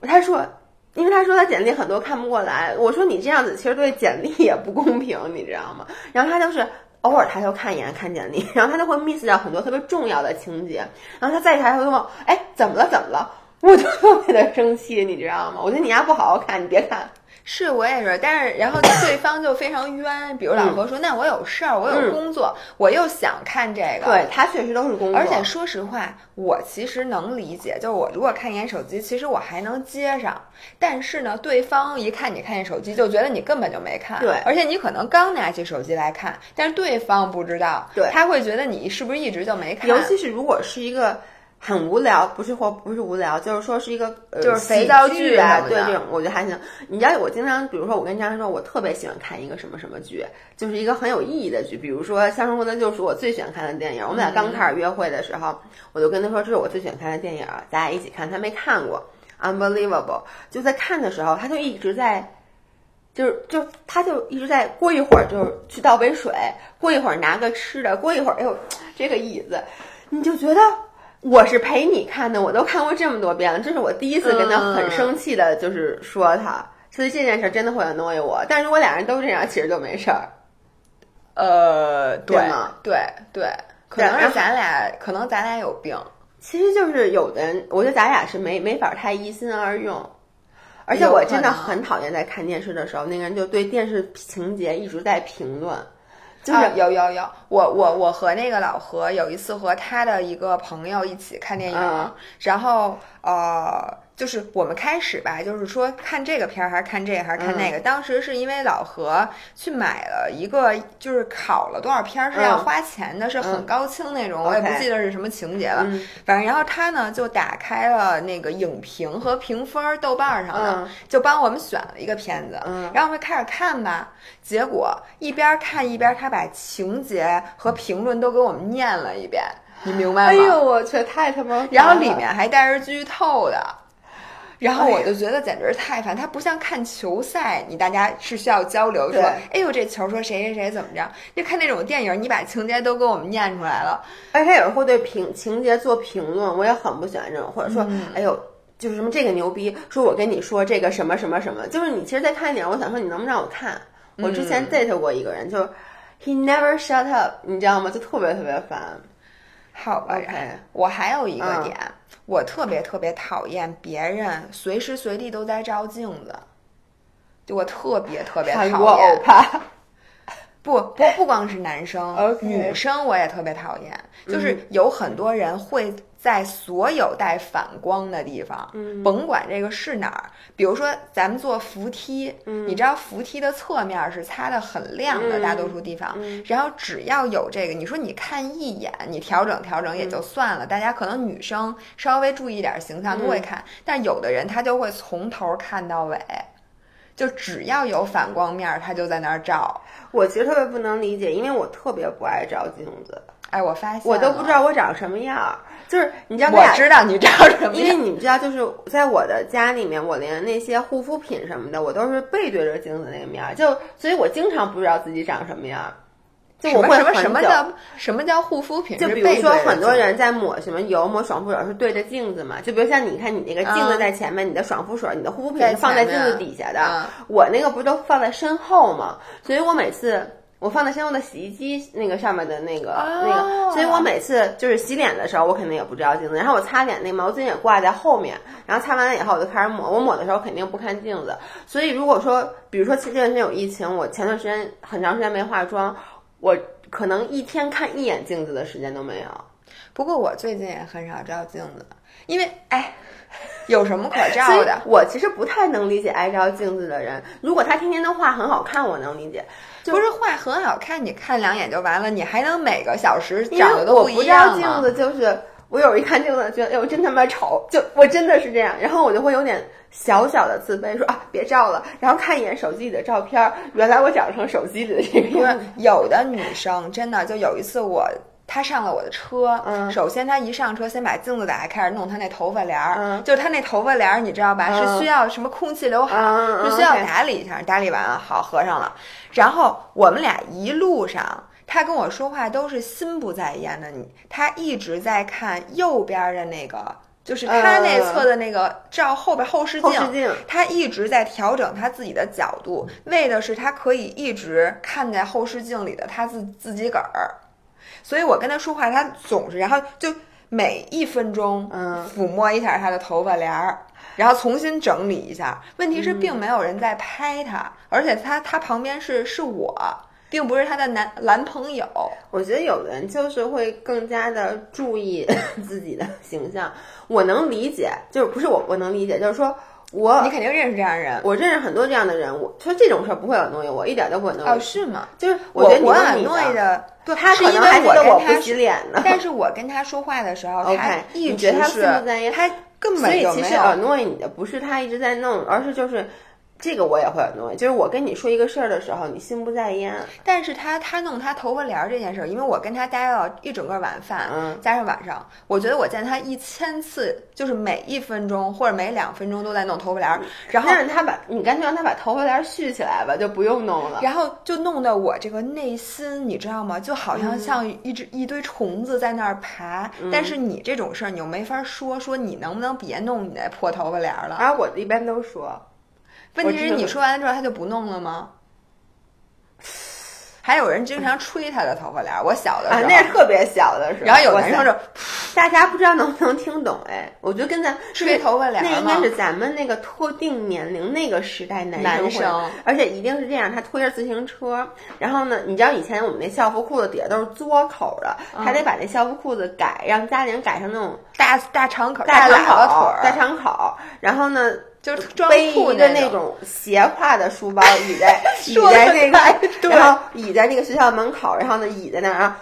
他说。因为他说他简历很多看不过来，我说你这样子其实对简历也不公平，你知道吗？然后他就是偶尔抬头看一眼看简历，然后他就会 miss 掉很多特别重要的情节，然后他再一抬头就问我，哎，怎么了？怎么了？我就特别的生气，你知道吗？我觉得你丫不好好看，你别看。是我也是，但是然后对方就非常冤，比如老何说，那我有事儿，我有嗯工作，我又想看这个，对他确实都是工作，而且说实话，我其实能理解，就是我如果看一眼手机，其实我还能接上。但是呢，对方一看你看见手机，就觉得你根本就没看。对而且你可能刚拿起手机来看，但是对方不知道，对他会觉得你是不是一直就没看。尤其是如果是一个很无聊，不是或不是无聊，就是说是一个呃就是肥皂剧啊对这种我觉得还行。你知道我经常，比如说我跟张翰说，我特别喜欢看一个什么什么剧，就是一个很有意义的剧，比如说《肖申克的救赎》，我最喜欢看的电影。我们俩刚开始约会的时候，我就跟他说这是我最喜欢看的电影，咱俩一起看。他没看过，Unbelievable。就在看的时候，他就一直在。就是就他就一直在过一会儿就是去倒杯水，过一会儿拿个吃的，过一会儿哎呦这个椅子，你就觉得我是陪你看的，我都看过这么多遍了，这是我第一次跟他很生气的，就是说他，所以这件事真的会 annoy 我。但如果俩人都这样，其实就没事儿。呃，对对吗对对，可能是咱俩，可能咱俩有病。其实就是有的人，我觉得咱俩是没没法太一心二用。而且我真的很讨厌在看电视的时候，那个人就对电视情节一直在评论。就是、啊、有有有，我我我和那个老何有一次和他的一个朋友一起看电影，嗯、然后呃，就是我们开始吧，就是说看这个片儿还是看这个还是看那个。嗯、当时是因为老何去买了一个，就是考了多少片儿是要花钱的，嗯、是很高清那种，我也不记得是什么情节了。嗯、反正然后他呢就打开了那个影评和评分，豆瓣上的、嗯、就帮我们选了一个片子，然后我们开始看吧。结果一边看一边他把情节和评论都给我们念了一遍，你明白吗？哎呦，我去，太他妈！然后里面还带着剧透的，然后我就觉得简直太烦。它不像看球赛，你大家是需要交流，说，哎呦这球说谁谁谁怎么着？就看那种电影，你把情节都给我们念出来了。而且有人会对评情节做评论，我也很不喜欢这种，或者说，嗯、哎呦。就是什么这个牛逼，说我跟你说这个什么什么什么，就是你其实在看一点，我想说你能不能让我看？我之前 date 过一个人，就 he never shut up，你知道吗？就特别特别烦。好吧 OK 我还有一个嗯。点，我特别特别讨厌别人随时随地都在照镜子，就我特别特别讨厌。不不不光是男生女生我也特别讨厌，就是有很多人会在所有带反光的地方，嗯甭管这个是哪儿，比如说咱们坐扶梯，嗯你知道扶梯的侧面是擦的很亮的，嗯大多数地方，嗯然后只要有这个，你说你看一眼，你调整调整也就算了，大家可能女生稍微注意点形象都会看，但有的人他就会从头看到尾。就只要有反光面儿，他就在那儿照。我其实特别不能理解，因为我特别不爱照镜子，哎，我发现我都不知，道我长什么样儿。就是你知道，咱我俩知道你知道什么因为。你们知道，就是在我的家里面，我连那些护肤品什么的，我都是背对着镜子那个面儿，就所以我经常不知道自己长什么样儿。就什么什么我会很久什么叫什么叫护肤品？就比如说，很多人在抹什么油、抹爽肤水是对着镜子嘛。就比如像你看，你那个镜子嗯在前面，你的爽肤水、你的护肤品是放在镜子底下的。嗯我那个不都放在身后嘛？所以我每次我放在先用的洗衣机那个上面的那个、那哦个，所以我每次就是洗脸的时候，我肯定也不照镜子。然后我擦脸那毛巾也挂在后面，然后擦完了以后我就开始抹。我抹的时候肯定不看镜子。所以如果说，比如说前段时间有疫情，我前段时间很长时间没化妆，我可能一天看一眼镜子的时间都没有。不过我最近也很少照镜子，因为哎，有什么可照的？我其实不太能理解爱照镜子的人。如果他天天都画很好看，我能理解。就不是画很好看，你看两眼就完了，你还能每个小时因长得都不一样吗？照镜子，就是我有一看镜子，觉得哎呦真他妈丑，就我真的是这样，然后我就会有点小小的自卑，说啊别照了，然后看一眼手机里的照片，原来我长成手机里的这个因为样子。有的女生真的就有一次我。她上了我的车，嗯首先他一上车，先把镜子打开，开始弄他那头发帘儿，嗯就他那头发帘儿，你知道吧？嗯是需要什么空气刘海，嗯嗯是需要打理一下，打理完了好合上了。然后我们俩一路上，他跟我说话都是心不在焉的，你他一直在看右边的那个，就是他那侧的那个照后边后视镜，后视镜他一直在调整他自己的角度，为的是他可以一直看在后视镜里的他自自己个儿。所以我跟他说话，他总是然后就每一分钟，嗯抚摸一下他的头发帘儿，然后重新整理一下。问题是，并没有人在拍他，而且他他旁边是是我，并不是他的男男朋友。我觉得有的人就是会更加的注意自己的形象，我能理解，就是不是我我能理解，就是说我你肯定认识这样的人我认识很多这样的人，我说这种事儿不会 annoy 我，一点都不 annoy。哦？是吗？就是我觉得你我 annoy 的，对，他是因为我不我跟他洗脸呢。但是我跟他说话的时候，他 OK，一直是心不在焉他根所本以其实就没有。annoy 你的不是他一直在弄，而是就是这个我也会 annoy，就是我跟你说一个事儿的时候，你心不在焉。但是他他弄他头发帘儿这件事儿，因为我跟他待了一整个晚饭，嗯加上晚上，我觉得我见他一千次，就是每一分钟或者每两分钟都在弄头发帘儿，然后他把你干脆让他把头发帘儿续起来吧，就不用弄了。然后就弄得我这个内心，你知道吗？就好嗯像像一只、一堆虫子在那儿爬。但是你这种事儿，你又没法说，说你能不能别弄你那破头发帘儿了？然后我一般都说，问题是你说完了之后，他就不弄了吗？还有人经常吹他的头发帘儿，我小的时啊，候，那是特别小的时候。然后有男生就大家不知道能不能听懂哎，我觉得跟咱吹头发帘儿那应该是咱们那个特定年龄那个时代男男生而且一定是这样，他推着自行车，然后呢，你知道以前我们那校服裤子底下都是嘬口的，嗯他得把那校服裤子改，让家里人改成那种大大长口、大长口腿、大，长口，然后呢。就是装背裤一个那那种斜挎的书包，倚在 倚在那个然后倚在那个学校门口，然后呢倚在那儿，然后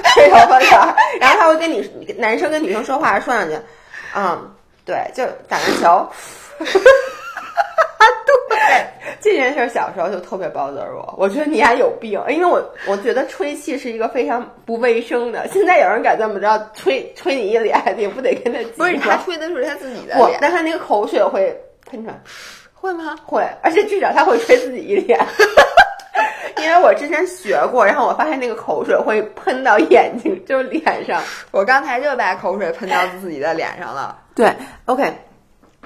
吹头发帘儿，然后他会跟你男生跟女生说话说两句，嗯，对，就打篮球。对，这件事儿小时候就特别 bother 我，我觉得你还有病，因为我我觉得吹气是一个非常不卫生的。现在有人敢这么着吹吹你一脸，你不得跟他不是他吹的是他自己的不脸，，但他那个口水会喷出来。会吗？会，而且至少他会吹自己一脸。因为我之前学过，然后我发现那个口水会喷到眼睛，就是脸上。我刚才就把口水喷到自己的脸上了。对，OK。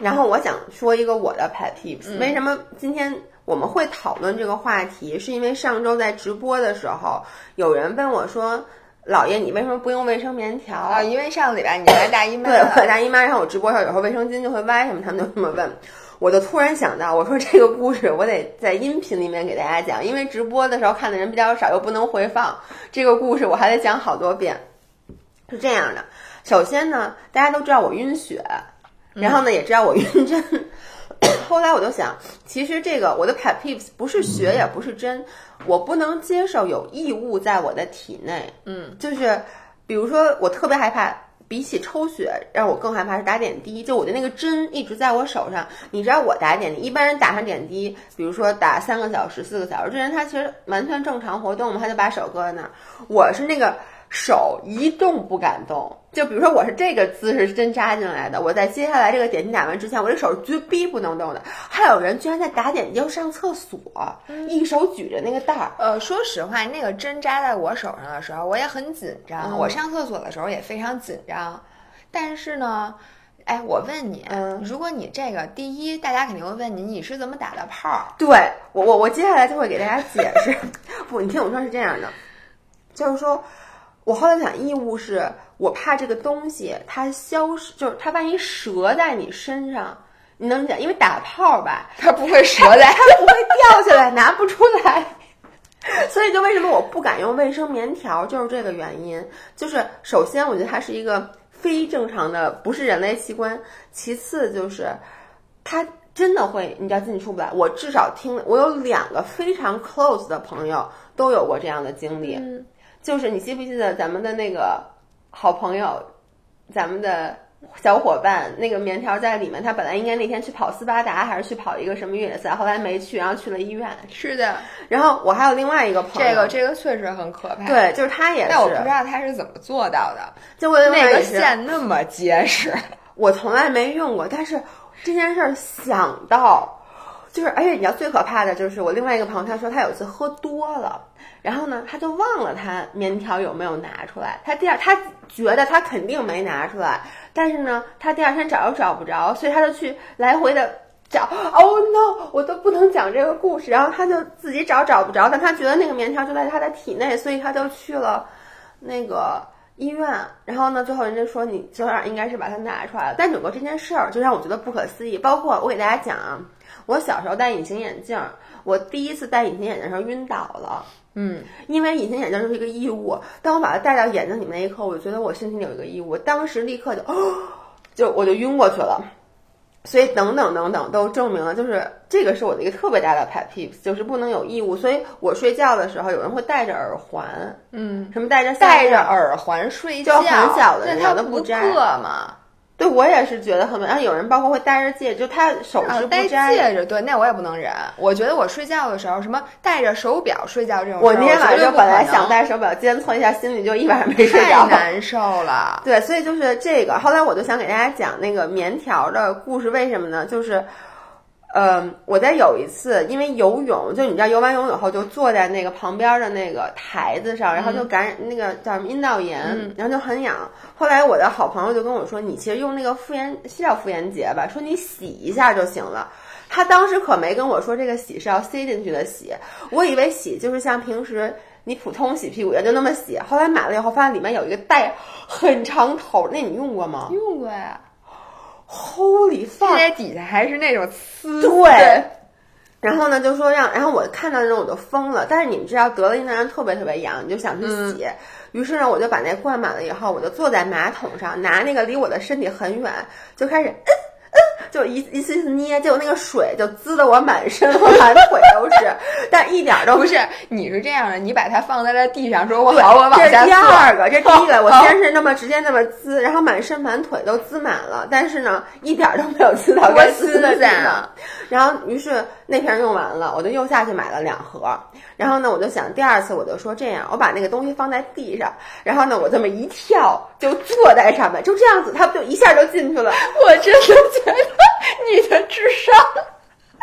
然后我想说一个我的 pet peeves，、为什么今天我们会讨论这个话题？是因为上周在直播的时候，有人问我说：“姥爷，你为什么不用卫生棉条？啊，因为上个礼拜你来大姨妈，对，我大姨妈，然后我直播的时候有时候卫生巾就会歪什么，他们就这么问。我就突然想到，我说这个故事我得在音频里面给大家讲，因为直播的时候看的人比较少，又不能回放。这个故事我还得讲好多遍。是这样的，首先呢，大家都知道我晕血，然后呢也知道我晕针。后来我就想，其实这个我的 pet peeves 不是血也不是针，我不能接受有异物在我的体内。嗯，就是比如说我特别害怕。比起抽血，让我更害怕是打点滴。就我的那个针一直在我手上，你知道我打点滴，一般人打上点滴，比如说打三个小时、四个小时，这人他其实完全正常活动嘛，他就把手搁在那儿。我是那个手一动不敢动。就比如说我是这个姿势，针扎进来的，我在接下来这个点滴打完之前，我这手绝逼不能动的。还有人居然在打点滴上厕所，一手举着那个袋儿。呃，说实话，那个针扎在我手上的时候，我也很紧张。我上厕所的时候也非常紧张。但是呢，哎，我问你，嗯如果你这个第一，大家肯定会问你，你是怎么打的泡？对我，我我接下来就会给大家解释。不，你听我说是这样的，就是说我后来想，异物是我怕这个东西它消失，就是它万一折在你身上，你能讲？因为打泡吧，它不会折在，它不会掉下来，拿不出来。所以就为什么我不敢用卫生棉条，就是这个原因。就是首先，我觉得它是一个。非正常的不是人类器官，其次就是它真的会，你知道进去出不来。我至少听，我有两个非常 close 的朋友都有过这样的经历，就是你记不记得咱们的那个好朋友，咱们的。小伙伴，那个棉条在里面。他本来应该那天去跑斯巴达，还是去跑一个什么越野赛，后来没去，然后去了医院。是的。然后我还有另外一个朋友，这个这个确实很可怕。对，就是他也是。但我不知道他是怎么做到的，就那个线那么结实。我从来没用过，但是这件事儿想到，就是而且你知道最可怕的就是我另外一个朋友，他说他有一次喝多了。然后呢，他就忘了他棉条有没有拿出来。他第二，他觉得他肯定没拿出来，但是呢，他第二天找又找不着，所以他就去来回的找。Oh no！我都不能讲这个故事。然后他就自己找找不着，但他觉得那个棉条就在他的体内，所以他就去了那个医院。然后呢，最后人家说你昨晚应该是把它拿出来了。但整个这件事儿就让我觉得不可思议。包括我给大家讲啊，我小时候戴隐形眼镜，我第一次戴隐形眼镜的时候晕倒了。嗯，因为隐形眼镜就是一个异物，当我把它戴到眼睛里面那一刻，我就觉得我身体里有一个异物，当时立刻就，就我就晕过去了。所以等等等等都证明了，就是这个是我的一个特别大的 pet peeve，就是不能有异物。所以我睡觉的时候，有人会戴着耳环，嗯，什么戴着戴着耳环睡觉，就很小的人他不摘嘛。对，我也是觉得很美，然后有人包括会戴着戒指，就他首饰不摘戒指，对，那我也不能忍。我觉得我睡觉的时候，什么戴着手表睡觉这种，我那天晚上本来想戴手表监测一下，心里就一晚上没睡着，太难受了。对，所以就是这个。后来我就想给大家讲那个棉条的故事，为什么呢？就是。嗯，我在有一次因为游泳，就你知道游完泳以后就坐在那个旁边的那个台子上，然后就感染那个叫什么阴道炎，然后就很痒。后来我的好朋友就跟我说，你其实用那个妇炎，是叫妇炎洁吧？说你洗一下就行了。他当时可没跟我说这个洗是要塞进去的洗，我以为洗就是像平时你普通洗屁股也就那么洗。后来买了以后发现里面有一个带很长头，那你用过吗？用过呀。Holy fuck！这底下还是那种呲。对。然后呢，就说让，然后我看到那种我就疯了。但是你们知道，得了阴道炎特别特别痒，你就想去洗。于是呢，我就把那灌满了以后，我就坐在马桶上，拿那个离我的身体很远，就开始嗯。就一一次一次捏，结果那个水就滋的我满身和满腿都是，但一点都不是。你是这样的，你把它放在了地上，说我好，我往下这第二个，这第一个，我先是那么直接那么滋，然后满身满腿都滋满了，但是呢，一点都没有滋到该滋的地方。然后，于是那瓶用完了，我就又下去买了两盒。然后呢，我就想第二次我就说这样，我把那个东西放在地上，然后呢，我这么一跳就坐在上面，就这样子，它不就一下就进去了？我真的觉得你的智商。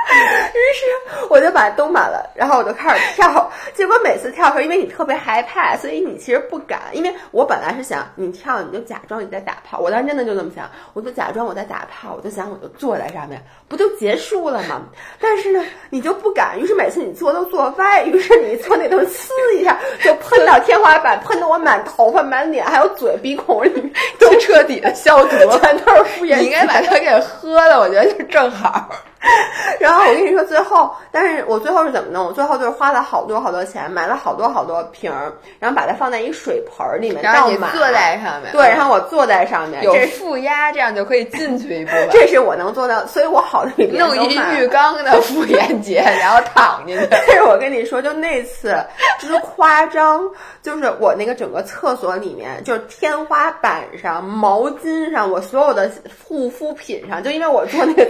于是我就把都满了，然后我就开始跳。结果每次跳的时候，因为你特别害怕，所以你其实不敢。因为我本来是想你跳，你就假装你在打炮。我当时真的就这么想，我就假装我在打炮，我就想我就坐在上面，不就结束了吗？但是呢，你就不敢。于是每次你坐都坐歪，于是你坐那头呲一下就喷到天花板，喷得我满头发、满脸，还有嘴、鼻孔里都彻底的消毒，全都是敷衍。你应该把它给喝了，我觉得就正好。然后我跟你说，最后，但是我最后是怎么弄？我最后就是花了好多好多钱，买了好多好多瓶儿，然后把它放在一水盆里面，然后你坐在上面，对，然后我坐在上面，有负压，这样就可以进去一部分。这是我能做到，所以我好弄一浴缸的妇炎洁，然后躺进去。但是我跟你说，就那次之夸张，就是我那个整个厕所里面，就是天花板上、毛巾上，我所有的护肤品上，就因为我做那个。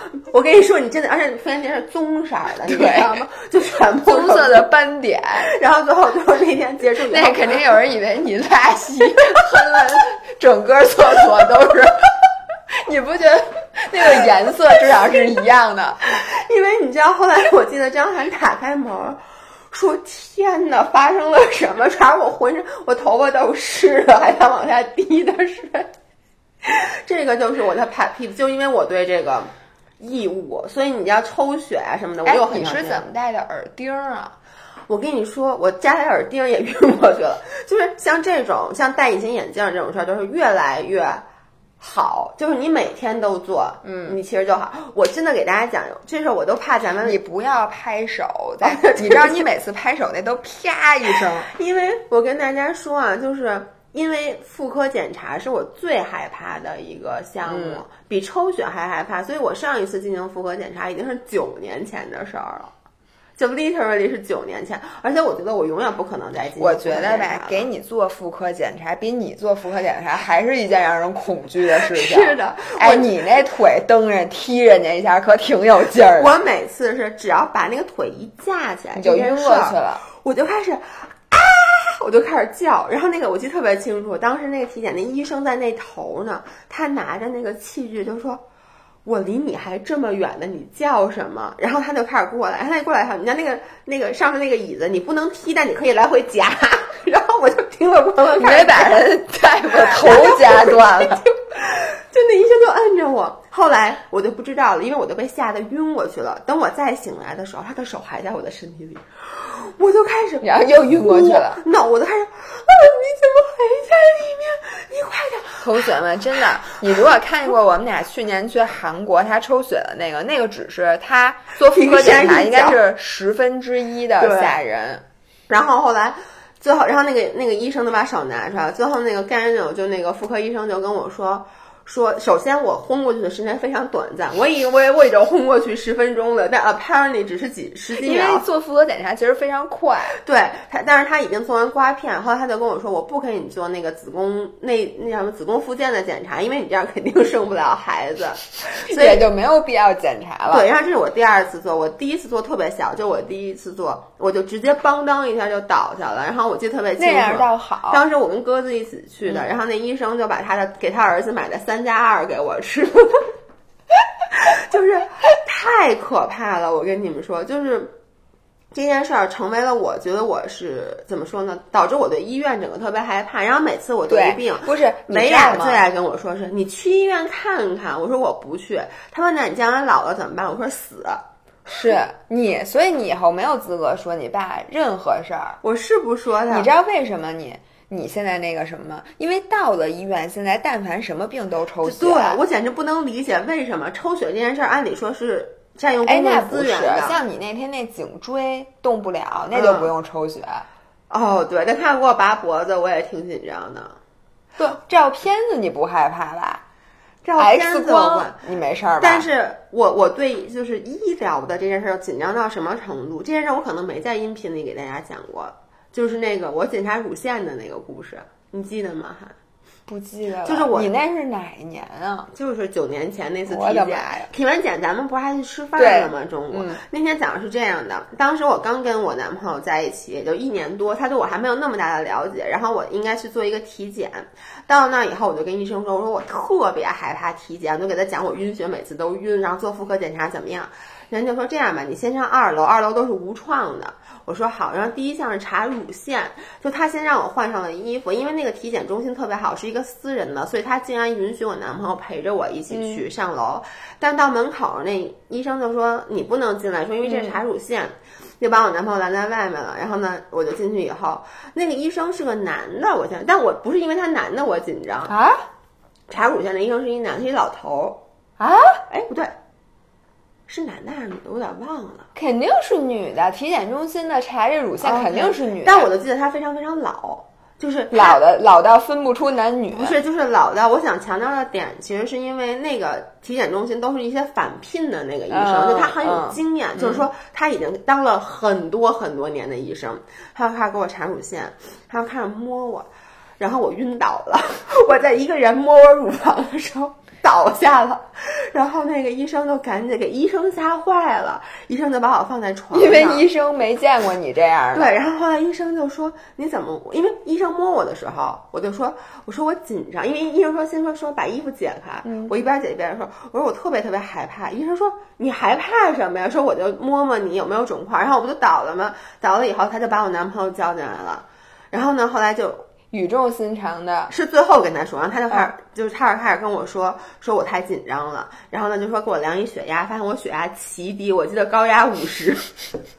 我跟你说，你真的，而且妇炎洁是棕色的，你知道吗？就全部棕色的斑点。然后最后最后那天结束那肯定有人以为你拉稀 喷了整个厕所都是。你不觉得那个颜色至少是一样的？因为你知道，后来我记得张涵打开门说：“天哪，发生了什么？全是我浑身，我头发都湿了，还想往下滴的水。”这个就是我的 pet peeve，就因为我对这个异物，所以你要抽血啊什么的，我又很。你是怎么戴的耳钉啊？我跟你说，我加来耳钉也晕过去了。就是像这种，像戴隐形眼镜这种事儿，就是越来越好。就是你每天都做，嗯，你其实就好。我真的给大家讲，这事我都怕咱们。你不要拍手，你知道你每次拍手那都啪一声，因为我跟大家说啊，就是。因为妇科检查是我最害怕的一个项目，比抽血还害怕，所以我上一次进行妇科检查已经是九年前的事儿了，就 literally 是九年前，而且我觉得我永远不可能再进。我觉得吧，给你做妇科检查比你做妇科检查还是一件让人恐惧的事情。是的，哎，你那腿蹬人踢人家一下可挺有劲儿。我每次是只要把那个腿一架起来，你就晕过去了，我就开始。我就开始叫，然后那个我记得特别清楚，当时那个体检那医生在那头呢，他拿着那个器具就说：“我离你还这么远呢，你叫什么？”然后他就开始过来，他一过来哈，你家那个那个上面那个椅子，你不能踢，但你可以来回夹。然后我就听了咣啷，没把人大夫头夹断了，就那医生就摁着我。后来我就不知道了，因为我都被吓得晕过去了。等我再醒来的时候，他的手还在我的身体里。我就开始，然后又晕过去了。那我都开始，啊，你怎么还在里面？你快点！同学们，真的，你如果看见过我们俩去年去韩国他抽血的那个，那个只是他做妇科检查，应该是十分之一的吓人。然后后来最后，然后那个那个医生就把手拿出来，最后那个干净就那个妇科医生就跟我说。说，首先我昏过去的时间非常短暂，我以为我已经昏过去十分钟了，但 apparently 只是几十几秒。因为做妇科检查其实非常快，对他，但是他已经做完刮片，后来他就跟我说，我不给你做那个子宫那那什么子宫附件的检查，因为你这样肯定生不了孩子，所以就没有必要检查了。对，然后这是我第二次做，我第一次做特别小，就我第一次做，我就直接邦当一下就倒下了，然后我记得特别清楚。那样倒好。当时我跟鸽子一起去的，然后那医生就把他的给他儿子买的三。三加二给我吃，就是太可怕了。我跟你们说，就是这件事儿成为了我觉得我是怎么说呢？导致我对医院整个特别害怕。然后每次我得病，不是美雅最爱跟我说是：“你去医院看看。”我说：“我不去。”他问：“那你将来老了怎么办？”我说：“死。”是你，所以你以后没有资格说你爸任何事儿。我是不说他。你知道为什么你？你现在那个什么？因为到了医院，现在但凡什么病都抽血。对，我简直不能理解为什么抽血这件事儿，按理说是占用公共资源的。像你那天那颈椎动不了，那就不用抽血。哦，对，但他给我拔脖子，我也挺紧张的。对，照片子你不害怕吧？照片子你没事儿吧？但是我我对就是医疗的这件事儿紧张到什么程度？这件事儿我可能没在音频里给大家讲过。就是那个我检查乳腺的那个故事，你记得吗？还，不记得了，就是我你那是哪一年啊？就是九年前那次体检，体完检咱们不是还去吃饭了吗？中午、嗯那天早上是这样的，当时我刚跟我男朋友在一起，也就一年多，他对我还没有那么大的了解，然后我应该去做一个体检，到了那以后我就跟医生说，我说我特别害怕体检，我就给他讲我晕血，每次都晕，然后做妇科检查怎么样？人就说这样吧，你先上二楼，二楼都是无创的。我说好，然后第一项是查乳腺，就他先让我换上了衣服，因为那个体检中心特别好，是一个私人的，所以他竟然允许我男朋友陪着我一起去上楼。但到门口那医生就说你不能进来，说因为这是查乳腺，就把我男朋友拦在外面了。然后呢，我就进去以后，那个医生是个男的，我现在，但我不是因为他男的我紧张，啊查乳腺的医生是一男的，是一老头儿。啊，哎，不对，是男的还是女的？我有点忘了。肯定是女的。体检中心的查这乳腺肯定是女的，但我就记得她非常非常老，就是老的老到分不出男女。不是，就是老到。我想强调的点，其实是因为那个体检中心都是一些返聘的那个医生，嗯就他很有嗯经验，就是说他已经当了很多很多年的医生。他就开始给我查乳腺，他就开始摸我，然后我晕倒了。我在一个人摸我乳房的时候倒下了，然后那个医生就赶紧给医生吓坏了，医生就把我放在床上，因为医生没见过你这样的。对，然后后来医生就说你怎么？因为医生摸我的时候，我就说我说我紧张，因为医生说先说说把衣服解开，我一边解一边说我说我特别特别害怕。医生说你害怕什么呀？说我就摸摸你有没有肿块，然后我不就倒了吗？倒了以后他就把我男朋友叫进来了，然后呢后来就语重心长的，是最后跟他说，然后他就开始、就是他开始跟我说，说我太紧张了，然后呢就说给我量一血压，发现我血压奇低，我记得高压五十，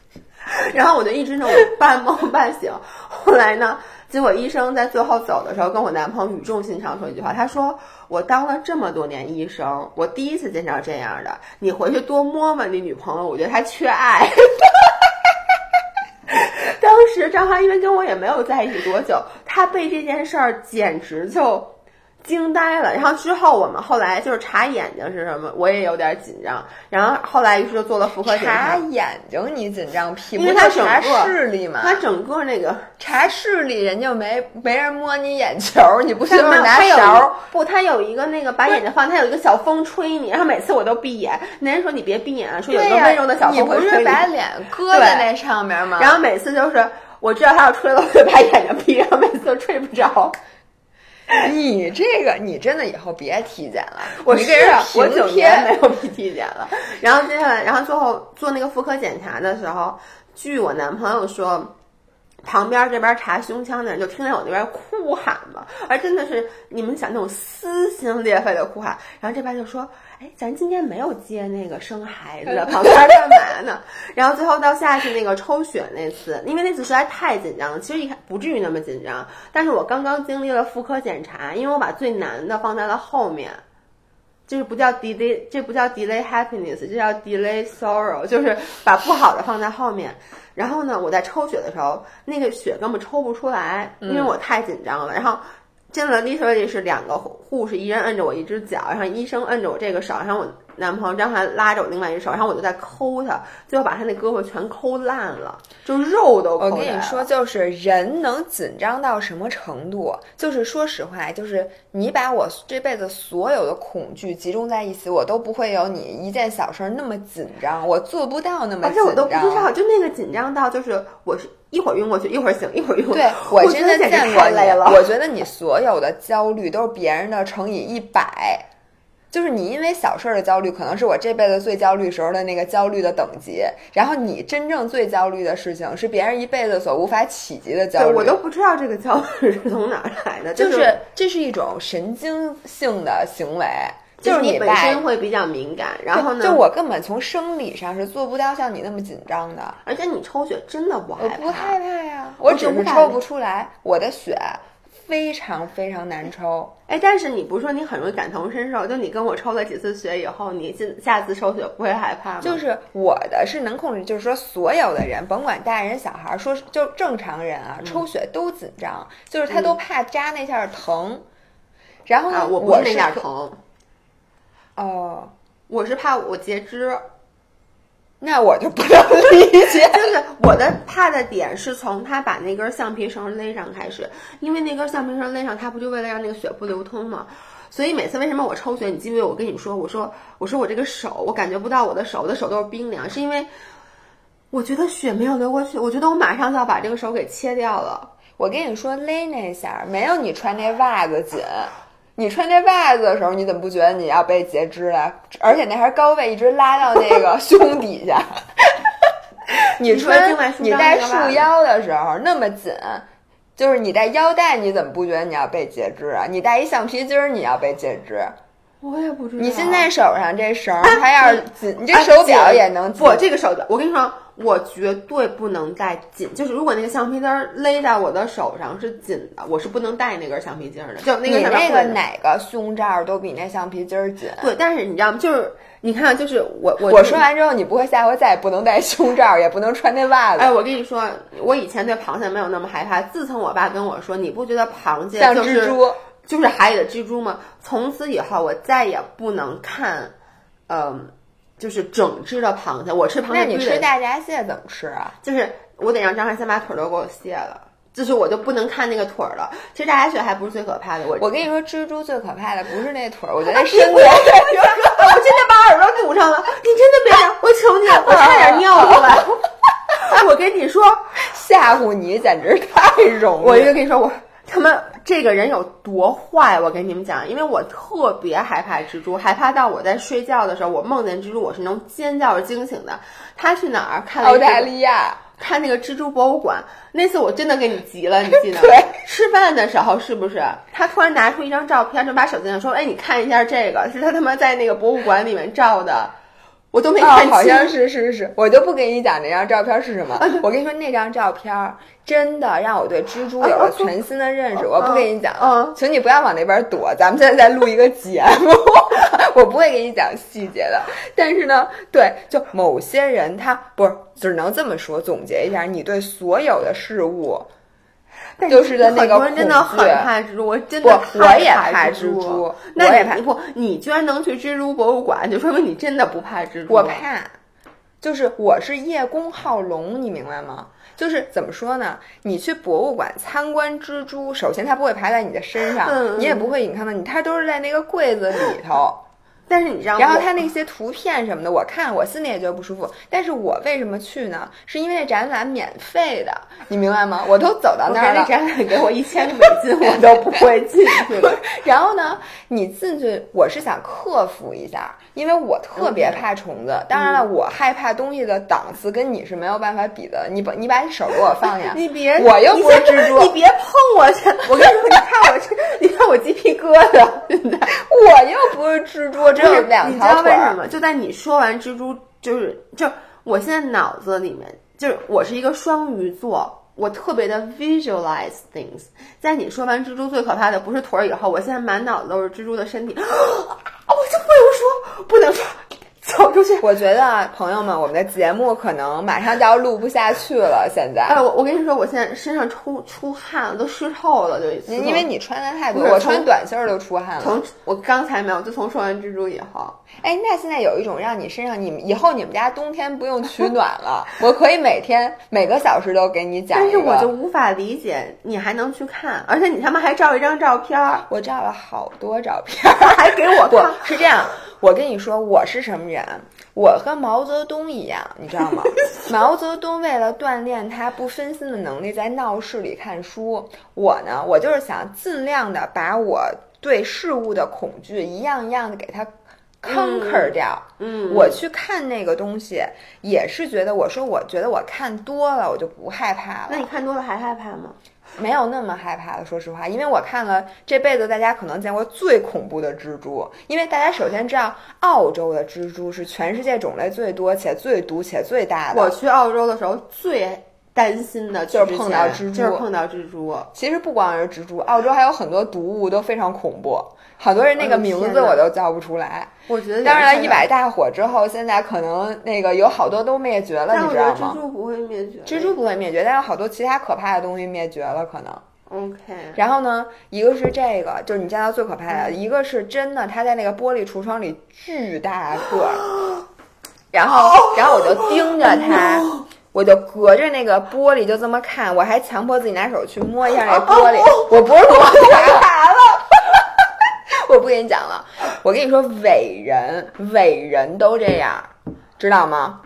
然后我就一直那种半梦半醒。后来呢，结果医生在最后走的时候跟我男朋友语重心长说一句话，他说我当了这么多年医生，我第一次见着这样的，你回去多摸摸你女朋友，我觉得她缺爱。当时张翰因为跟我也没有在一起多久，他被这件事儿简直就惊呆了。然后之后我们后来就是查眼睛是什么，我也有点紧张。然后后来于是就做了妇科检查，查眼睛你紧张屁股，因为他整个视力嘛？他整个那个查视力人就没没人摸你眼球，你不他没有，就是拿勺？不，他有一个那个把眼睛放，他有一个小风吹你，然后每次我都闭眼。那人说你别闭眼啊，说有一，个温柔的小你风会吹你。不是把脸搁在那上面吗？然后每次就是我知道他要吹了，我就把眼睛闭上，每次都吹不着。你这个，你真的以后别体检了，我是你给人我平九年没。有体检了，然后接下来，然后最后做那个妇科检查的时候，据我男朋友说，旁边这边查胸腔的人就听见我那边哭喊嘛，而真的是你们想那种撕心裂肺的哭喊，然后这边就说，哎，咱今天没有接那个生孩子的，旁边干嘛呢？然后最后到下去那个抽血那次，因为那次实在太紧张了，其实一开不至于那么紧张，但是我刚刚经历了妇科检查，因为我把最难的放在了后面。就是不叫 delay，这不叫 delay happiness，这叫 delay sorrow，就是把不好的放在后面。然后呢，我在抽血的时候，那个血根本抽不出来，因为我太紧张了。然后进了 literally 是两个护士，一人摁着我一只脚，然后医生摁着我这个手，然后我男朋友张涵拉着我另外一只手，然后我就在抠他，最后把他那胳膊全抠烂了，就肉都抠我。跟你说，就是人能紧张到什么程度？就是说实话，就是你把我这辈子所有的恐惧集中在一起，我都不会有你一件小事儿那么紧张，我做不到那么紧张。而且我都不知道，就那个紧张到，就是我是一会儿晕过去，一会儿醒，一会儿晕过去。对我真的见过你了。我觉得你所有的焦虑都是别人的乘以一百。就是你因为小事儿的焦虑，可能是我这辈子最焦虑时候的那个焦虑的等级，然后你真正最焦虑的事情是别人一辈子所无法企及的焦虑。对我都不知道这个焦虑是从哪儿来的，就是是这是一种神经性的行为，就是你本身会比较敏感，然后呢，就我根本从生理上是做不到像你那么紧张的。而且你抽血真的不害怕，我不害怕呀，我我只是抽不出来，我的血非常非常难抽。哎，但是你不是说你很容易感同身受？就你跟我抽了几次血以后，你下下次抽血不会害怕吗？就是我的是能控制，就是说所有的人，甭管大人小孩，说就正常人啊，抽血都紧张，就是他都怕扎那下疼。然后呢，啊，我不我是那点疼，哦，我是怕我截肢。那我就不能理解。就是我的怕的点是从他把那根橡皮绳勒上开始，因为那根橡皮绳勒上，他不就为了让那个血不流通吗？所以每次为什么我抽血，你记不记得我跟你说，我说我说我这个手我感觉不到我的手，我的手都是冰凉，是因为我觉得血没有流过去，我觉得我马上就要把这个手给切掉了。我跟你说勒那下没有你穿那袜子紧。你穿这袜子的时候，你怎么不觉得你要被截肢了？而且那还是高位，一直拉到那个 胸底下。你穿你戴束腰的时候那么紧，就是你戴腰带，你怎么不觉得你要被截肢啊？你戴一橡皮筋儿，你要被截肢。我也不知道。你现在手上这绳，它要是紧，你这手表也能不？这个手表，我跟你说。我绝对不能戴紧，就是如果那个橡皮筋勒在我的手上是紧的，我是不能戴那根橡皮筋的。就那个那个哪个胸罩都比那橡皮筋紧。对，但是你知道吗？就是你看，就是我我我说完之后，你不会下回再也不能戴胸罩，也不能穿那袜子。哎，我跟你说，我以前对螃蟹没有那么害怕，自从我爸跟我说，你不觉得螃蟹像蜘蛛，就是海里的蜘蛛吗？从此以后，我再也不能看，嗯。就是整只的螃蟹，我吃螃蟹。那你吃大闸蟹怎么吃啊？就是我得让张翰先把腿都给我卸了，就是我就不能看那个腿了。其实大闸蟹还不是最可怕的，我我跟你说，蜘蛛最可怕的不是那腿儿，我觉得 身子。我今天 把耳朵堵上了，你真的别我求你，我差点 尿出来。我跟你说，吓唬你简直太容易。我就跟你说我。他们这个人有多坏？我跟你们讲，因为我特别害怕蜘蛛，害怕到我在睡觉的时候，我梦见蜘蛛，我是能尖叫着惊醒的。他去哪儿看？澳大利亚看那个蜘蛛博物馆。那次我真的给你急了，你记得？对，吃饭的时候是不是？他突然拿出一张照片，就把手机上说：“哎，你看一下这个，是他他妈在那个博物馆里面照的。”我都没看清，好像是是是，我就不给你讲那张照片是什么。我跟你说，那张照片真的让我对蜘蛛有了全新的认识。我不跟你讲，请你不要往那边躲。咱们现在在录一个节目，我不会给你讲细节的。但是呢，对，就某些人他不是，只能这么说。总结一下，你对所有的事物。就是的那个人真的很怕蜘蛛，我真的我也怕蜘蛛。那你不，你居然能去蜘蛛博物馆，就说明你真的不怕蜘蛛。我怕，就是我是叶公好龙，你明白吗？就是怎么说呢？你去博物馆参观蜘蛛，首先它不会爬在你的身上，你也不会，你看到你，它都是在那个柜子里头。但是你知道，然后他那些图片什么的，我看我心里也觉得不舒服。但是我为什么去呢？是因为那展览免费的，你明白吗？我都走到那儿了，那展览给我一千个美金，我都不会进去。然后呢，你进去，我是想克服一下，因为我特别怕虫子。当然了，我害怕东西的档次跟你是没有办法比的。你把你把你手给我放下，你别，我又不是蜘蛛，你别碰我去。我跟你说，你看我这，你看我鸡皮疙瘩。现在 我又不是蜘蛛。就是两条腿。你知道为什么？就在你说完蜘蛛，就是就我现在脑子里面，就是我是一个双鱼座，我特别的 visualize things。在你说完蜘蛛最可怕的不是腿儿以后，我现在满脑子都是蜘蛛的身体。啊！我就不能说，不能说。走出去！我觉得朋友们，我们的节目可能马上就要录不下去了。现在，哎，我我跟你说，我现在身上出出汗了，都湿透了，就因为你穿的太多，我穿短袖都出汗了。从我刚才没有，就从说完蜘蛛以后。哎，那现在有一种让你身上，你们以后你们家冬天不用取暖了，我可以每天每个小时都给你讲。但是我就无法理解，你还能去看，而且你他妈还照一张照片，我照了好多照片，还给我看。是这样。我跟你说，我是什么人？我和毛泽东一样，你知道吗？毛泽东为了锻炼他不分心的能力，在闹市里看书。我呢，我就是想尽量的把我对事物的恐惧一样一样的给他 conquer 掉。嗯，我去看那个东西，也是觉得，我说我觉得我看多了，我就不害怕了。那你看多了还害怕吗？没有那么害怕的，说实话，因为我看了这辈子大家可能见过最恐怖的蜘蛛。因为大家首先知道，澳洲的蜘蛛是全世界种类最多且最毒且最大的。我去澳洲的时候最担心的就是碰到蜘蛛，就是碰到蜘蛛。其实不光是蜘蛛，澳洲还有很多毒物都非常恐怖。好多人那个名字我都叫不出来。我觉得，当然了，一百大火之后，现在可能那个有好多都灭绝了，你知道吗？蜘蛛不会灭绝，蜘蛛不会灭绝，但是好多其他可怕的东西灭绝了，可能。OK。然后呢，一个是这个，就是你见到最可怕的；一个是真的，它在那个玻璃橱窗里巨大个儿。然后然后我就盯着它，我就隔着那个玻璃就这么看，我还强迫自己拿手去摸一下那玻璃，我不是摸啥了，我不跟你讲了，我跟你说伟人伟人都这样，知道吗？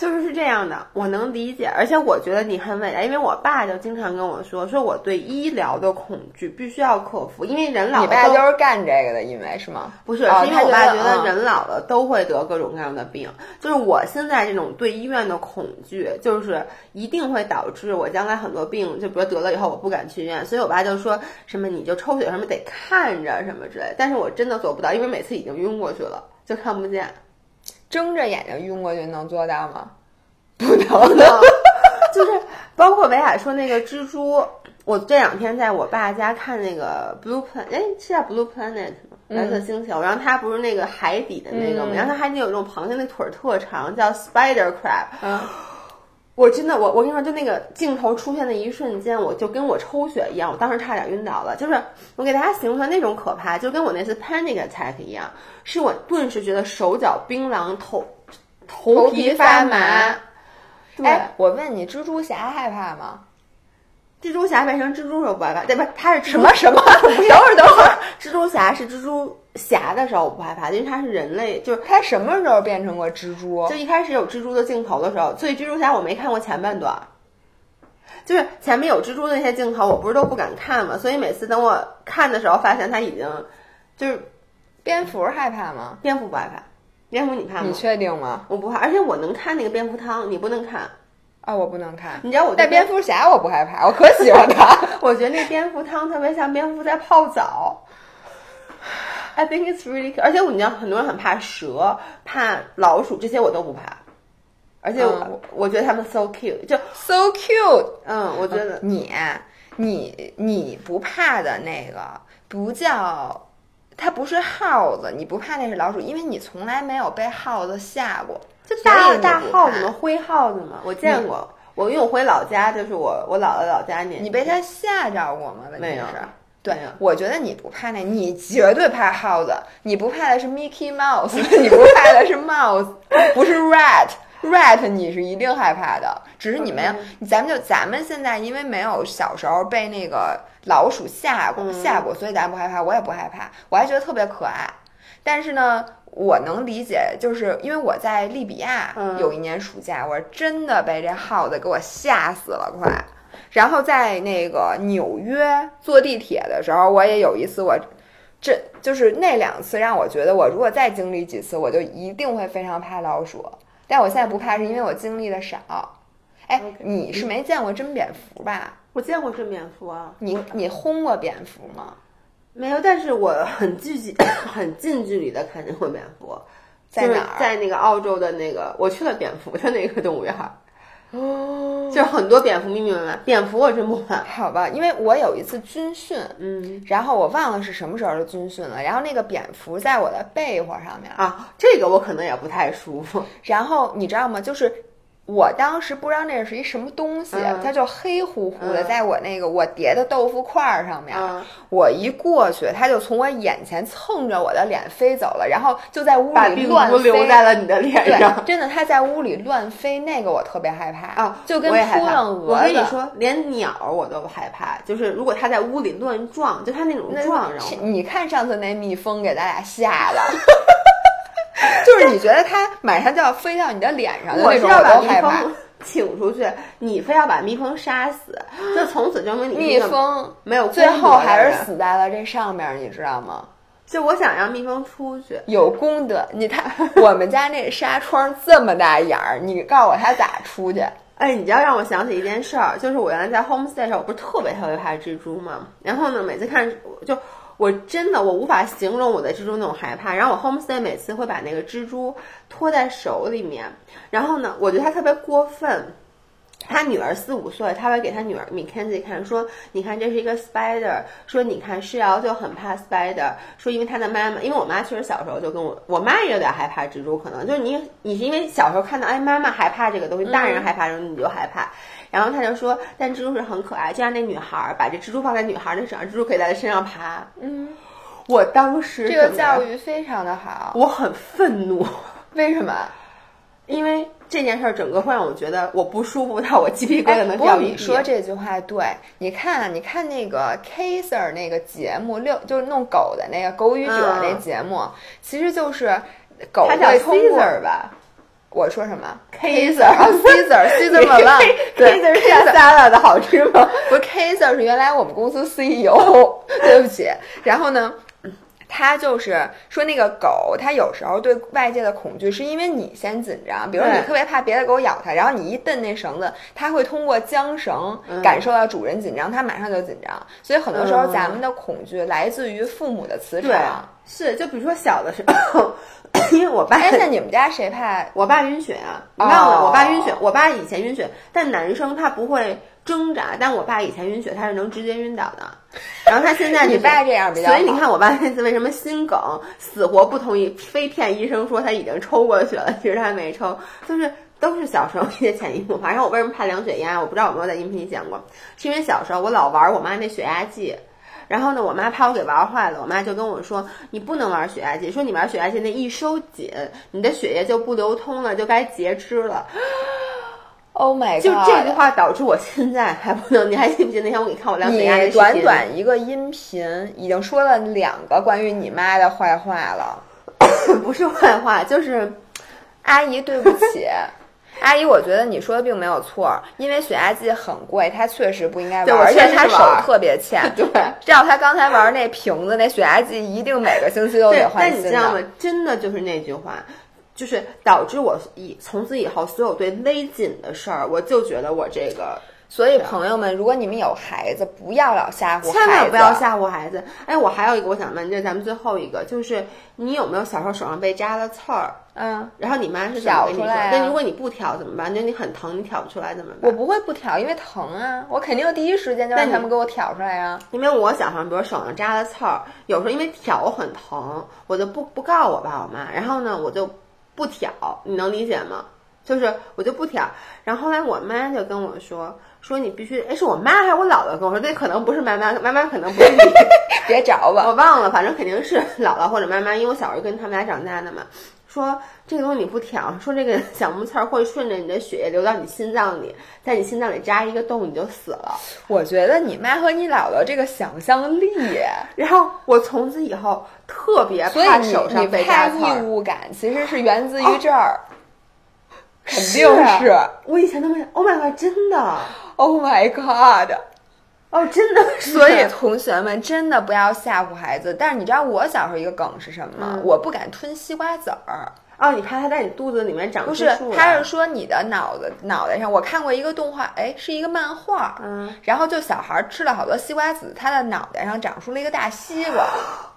就是是这样的，我能理解，而且我觉得你很伟大，因为我爸就经常跟我说，说我对医疗的恐惧必须要克服，因为人老了你爸就是干这个的，因为是吗？不是，哦是因为我爸觉得得人老了都会得各种各样的病，就是我现在这种对医院的恐惧，就是一定会导致我将来很多病，就比如得了以后我不敢去医院，所以我爸就说什么你就抽血什么得看着什么之类，但是我真的做不到，因为每次已经晕过去了，就看不见。睁着眼睛晕过去能做到吗？不能的，就是包括维海说那个蜘蛛，我这两天在我爸家看那个 Blue Planet，哎，是叫 Blue Planet 吗？蓝色星球。然后它不是那个海底的那个吗？嗯然后它海底有一种螃蟹，那腿儿特长，叫 Spider Crab。嗯，我真的，我我跟你说，就那个镜头出现的一瞬间，我就跟我抽血一样，我当时差点晕倒了。就是我给大家形容那种可怕，就跟我那次 panic attack 一样，是我顿时觉得手脚冰凉，头头头皮发发麻。对，哎，我问你，蜘蛛侠害怕吗？蜘蛛侠变成蜘蛛时候不害怕，对不？他是什么什么？等会儿等会儿，蜘蛛侠是蜘蛛侠的时候我不害怕，因为他是人类，就是他什么时候变成过蜘蛛就？一开始有蜘蛛的镜头的时候，所以蜘蛛侠我没看过前半段，就是前面有蜘蛛的那些镜头，我不是都不敢看嘛，所以每次等我看的时候，发现他已经就是蝙蝠害怕吗？蝙蝠不害怕，蝙蝠你怕吗？你确定吗？我不怕，而且我能看那个蝙蝠汤，你不能看。啊、我不能看。你知道我对但蝙蝠侠我不害怕，我可喜欢他。我觉得那蝙蝠汤特别像蝙蝠在泡澡。I think it's really，而且我你知道很多人很怕蛇、怕老鼠，这些我都不怕，而且我、嗯我觉得他们 so cute，就 so cute。嗯，我觉得、你你你不怕的那个不叫，它不是耗子，你不怕那是老鼠，因为你从来没有被耗子吓过。就大大耗子嘛，灰耗子嘛，我见过。我因为我回老家，就是我我姥姥老家你，你被它吓着过吗？问题没有是。对，我觉得你不怕那，你绝对怕耗子。你不怕的是 Mickey Mouse，你不怕的是 mouse，不是 rat。rat 你是一定害怕的，只是你没有。咱们就咱们现在因为没有小时候被那个老鼠吓过、吓过，所以咱不害怕。我也不害怕，我还觉得特别可爱。但是呢，我能理解，就是因为我在利比亚嗯有一年暑假，我真的被这耗子给我吓死了，快。然后在那个纽约坐地铁的时候，我也有一次我，这就是那两次让我觉得，我如果再经历几次，我就一定会非常怕老鼠。但我现在不怕，是因为我经历的少。哎你是没见过真蝙蝠吧？我见过真蝙蝠啊，你你轰过蝙蝠吗？没有，但是我很近距很近距离的看见过蝙蝠，在哪儿在那个澳洲的那个，我去了蝙蝠的那个动物园儿，哦，就是很多蝙蝠，密密麻麻。蝙蝠我真不怕，好吧，因为我有一次军训，嗯然后我忘了是什么时候的军训了，然后那个蝙蝠在我的被窝上面，啊，这个我可能也不太舒服。然后你知道吗？就是我当时不知道那是一什么东西，嗯它就黑乎乎的，嗯在我那个我叠的豆腐块儿上面。嗯我一过去，它就从我眼前蹭着我的脸飞走了，然后就在屋里乱飞。留在了你的脸对，上。真的，它在屋里乱飞，那个我特别害怕啊，就跟。扑棱蛾子。我跟你说，连鸟儿我都害怕，就是如果它在屋里乱撞，就它那种那撞，然后你看上次那蜜蜂给咱俩吓的，就是你觉得它马上就要飞到你的脸上的那种，我是要把蜜都害怕。蜂请出去，你非要把蜜蜂杀死，就从此证明你蜜蜂没有最后还是死在了这上面，你知道吗？就我想让蜜蜂出去，有功德，你看我们家那纱窗这么大眼儿，你告诉我它咋出去？哎，你知道让我想起一件事儿，就是我原来在 homestay 时候，我不是特别特别怕蜘蛛吗。然后呢，每次看就我真的我无法形容我对蜘蛛那种害怕。然后我 homestay 每次会把那个蜘蛛托在手里面，然后呢，我觉得他特别过分。他女儿四五岁，他会给他女儿 Mackenzie 看，说：“你看这是一个 spider。”说：“你看世瑶就很怕 spider。”说：“因为他的妈妈，因为我妈确实小时候就跟我，我妈也有点害怕蜘蛛，可能就是你你是因为小时候看到，哎，妈妈害怕这个东西，大人害怕，然后你就害怕。然后他就说，但蜘蛛是很可爱，就让那女孩儿把这蜘蛛放在女孩儿的身上，蜘蛛可以在她身上爬。嗯，我当时这个教育非常的好。我很愤怒。为什么？因为这件事儿整个会让我觉得我不舒服到我鸡皮疙瘩能掉一地。你说这句话对，你看，你看那个 Kaser 那个节目，六就是弄狗的那个狗语者那节目，其实就是狗它叫会通过 Caesar 吧我说什么？Kaiser 啊，Caesar Caesar Malone，对 Caesar 是沙拉的好吃吗？不是 Kaser 是原来我们公司 CEO，对不起。然后呢，他就是说那个狗，它有时候对外界的恐惧是因为你先紧张，比如说你特别怕别的狗咬它，然后你一蹬那绳子，它会通过缰绳嗯感受到主人紧张，它马上就紧张。所以很多时候嗯咱们的恐惧来自于父母的磁对场。，是就比如说小的时候，因为我爸哎，那你们家谁怕？我爸晕血啊，你忘了？哦我爸晕血，我爸以前晕血，但男生他不会挣扎，但我爸以前晕血，他是能直接晕倒的。然后他现在、就是、你爸这样比较所以你看我爸那次为什么心梗，死活不同意，非骗医生说他已经抽过血了，其实他没抽，就是。都是小时候一些潜移默化。然后我为什么怕量血压？我不知道有没有在音频里讲过，是因为小时候我老玩我妈那血压计，然后呢，我妈怕我给玩坏了，我妈就跟我说：“你不能玩血压计，说你玩血压计那一收紧，你的血液就不流通了，就该截肢了。Oh my god！就这句话导致我现在还不能。你还记不记得那天我给你看我量血压那视频？你短短一个音频，已经说了两个关于你妈的坏话了。不是坏话，就是阿姨，对不起，阿姨，我觉得你说的并没有错，因为血压计很贵，它确实不应该玩，而且他手特别欠。对。照他刚才玩那瓶子，那血压计一定每个星期都对得，换新但你知道吗的。？真的就是那句话，就是导致我以从此以后所有对勒紧的事儿，我就觉得我这个所以朋友们，如果你们有孩子，不要老吓唬孩子，千万不要吓唬孩子。哎，我还有一个我想问，这是咱们最后一个，就是你有没有小时候手上被扎了刺儿？嗯，然后你妈是怎么跟你说？挑出来啊但如果你不挑怎么办？就你很疼，你挑不出来怎么办？我不会不挑，因为疼啊，我肯定第一时间就让他们给我挑出来啊。因为我小时候，比如手上扎了刺儿，有时候因为挑很疼，我就不不告我爸我妈，然后呢我就不挑，你能理解吗？就是我就不挑，然后后来我妈就跟我说说你必须，哎是我妈还是我姥姥跟我说，那可能不是妈妈，妈妈可能不是你，别找吧，我忘了，反正肯定是姥姥或者妈妈，因为我小时候跟他们俩长大的嘛。说这个东西你不挑，说这个小木刺儿会顺着你的血液流到你心脏里，在你心脏里扎一个洞，你就死了。我觉得你妈和你姥姥这个想象力，然后我从此以后特别所以你怕手上被怕异扎刺儿，物感，其实是源自于这儿，肯定是是。我以前都没，Oh my god，真的，Oh my god！哦，真的是，所以 同学们真的不要吓唬孩子。但是你知道我小时候一个梗是什么吗？嗯我不敢吞西瓜籽儿。哦，你怕它在你肚子里面长不是他是说你的脑子脑袋上，我看过一个动画，哎，是一个漫画，嗯，然后就小孩吃了好多西瓜籽，他的脑袋上长出了一个大西瓜。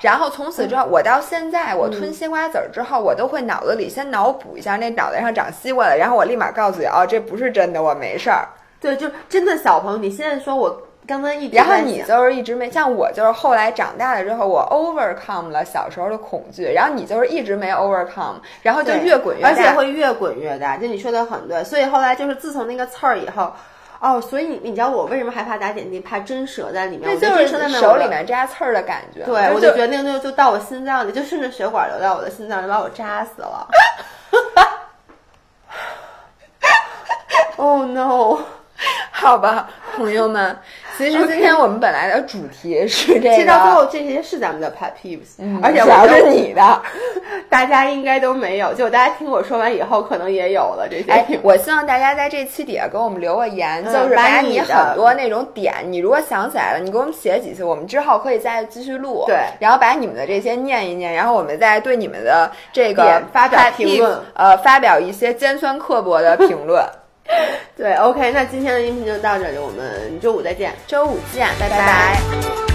然后从此之后，我到现在，我吞西瓜籽儿之后，我都会脑子里先脑补一下那脑袋上长西瓜了，然后我立马告诉你，哦，这不是真的，我没事儿。对，就真的小朋友，你现在说我刚刚一直然后你就是一直没像我，就是后来长大了之后，我 overcome 了小时候的恐惧，然后你就是一直没 overcome，然后就越滚越大，而且会越滚越大。就你说的很对，所以后来就是自从那个刺儿以后，哦，所以你你知道我为什么害怕打点滴，怕针折在里面，那我就是手里面扎刺儿的感觉。对，我就就觉得那个就到我心脏里，就顺着血管流到我的心脏里，把我扎死了。oh no！好吧，朋友们，其实今天我们本来的主题是这其实到最个，后这些是咱们的 pet peeves，、而且我是你的。大家应该都没有，就大家听我说完以后，可能也有了这些。哎，我希望大家在这期底下给我们留个言，嗯就是把把你的很多那种点，你如果想起来了，你给我们写几次，我们之后可以再继续录。对然后把你们的这些念一念，然后我们再对你们的这个发表评论呃，发表一些尖酸刻薄的评论。对，OK，那今天的音频就到这里，我们周五再见。周五见，拜拜拜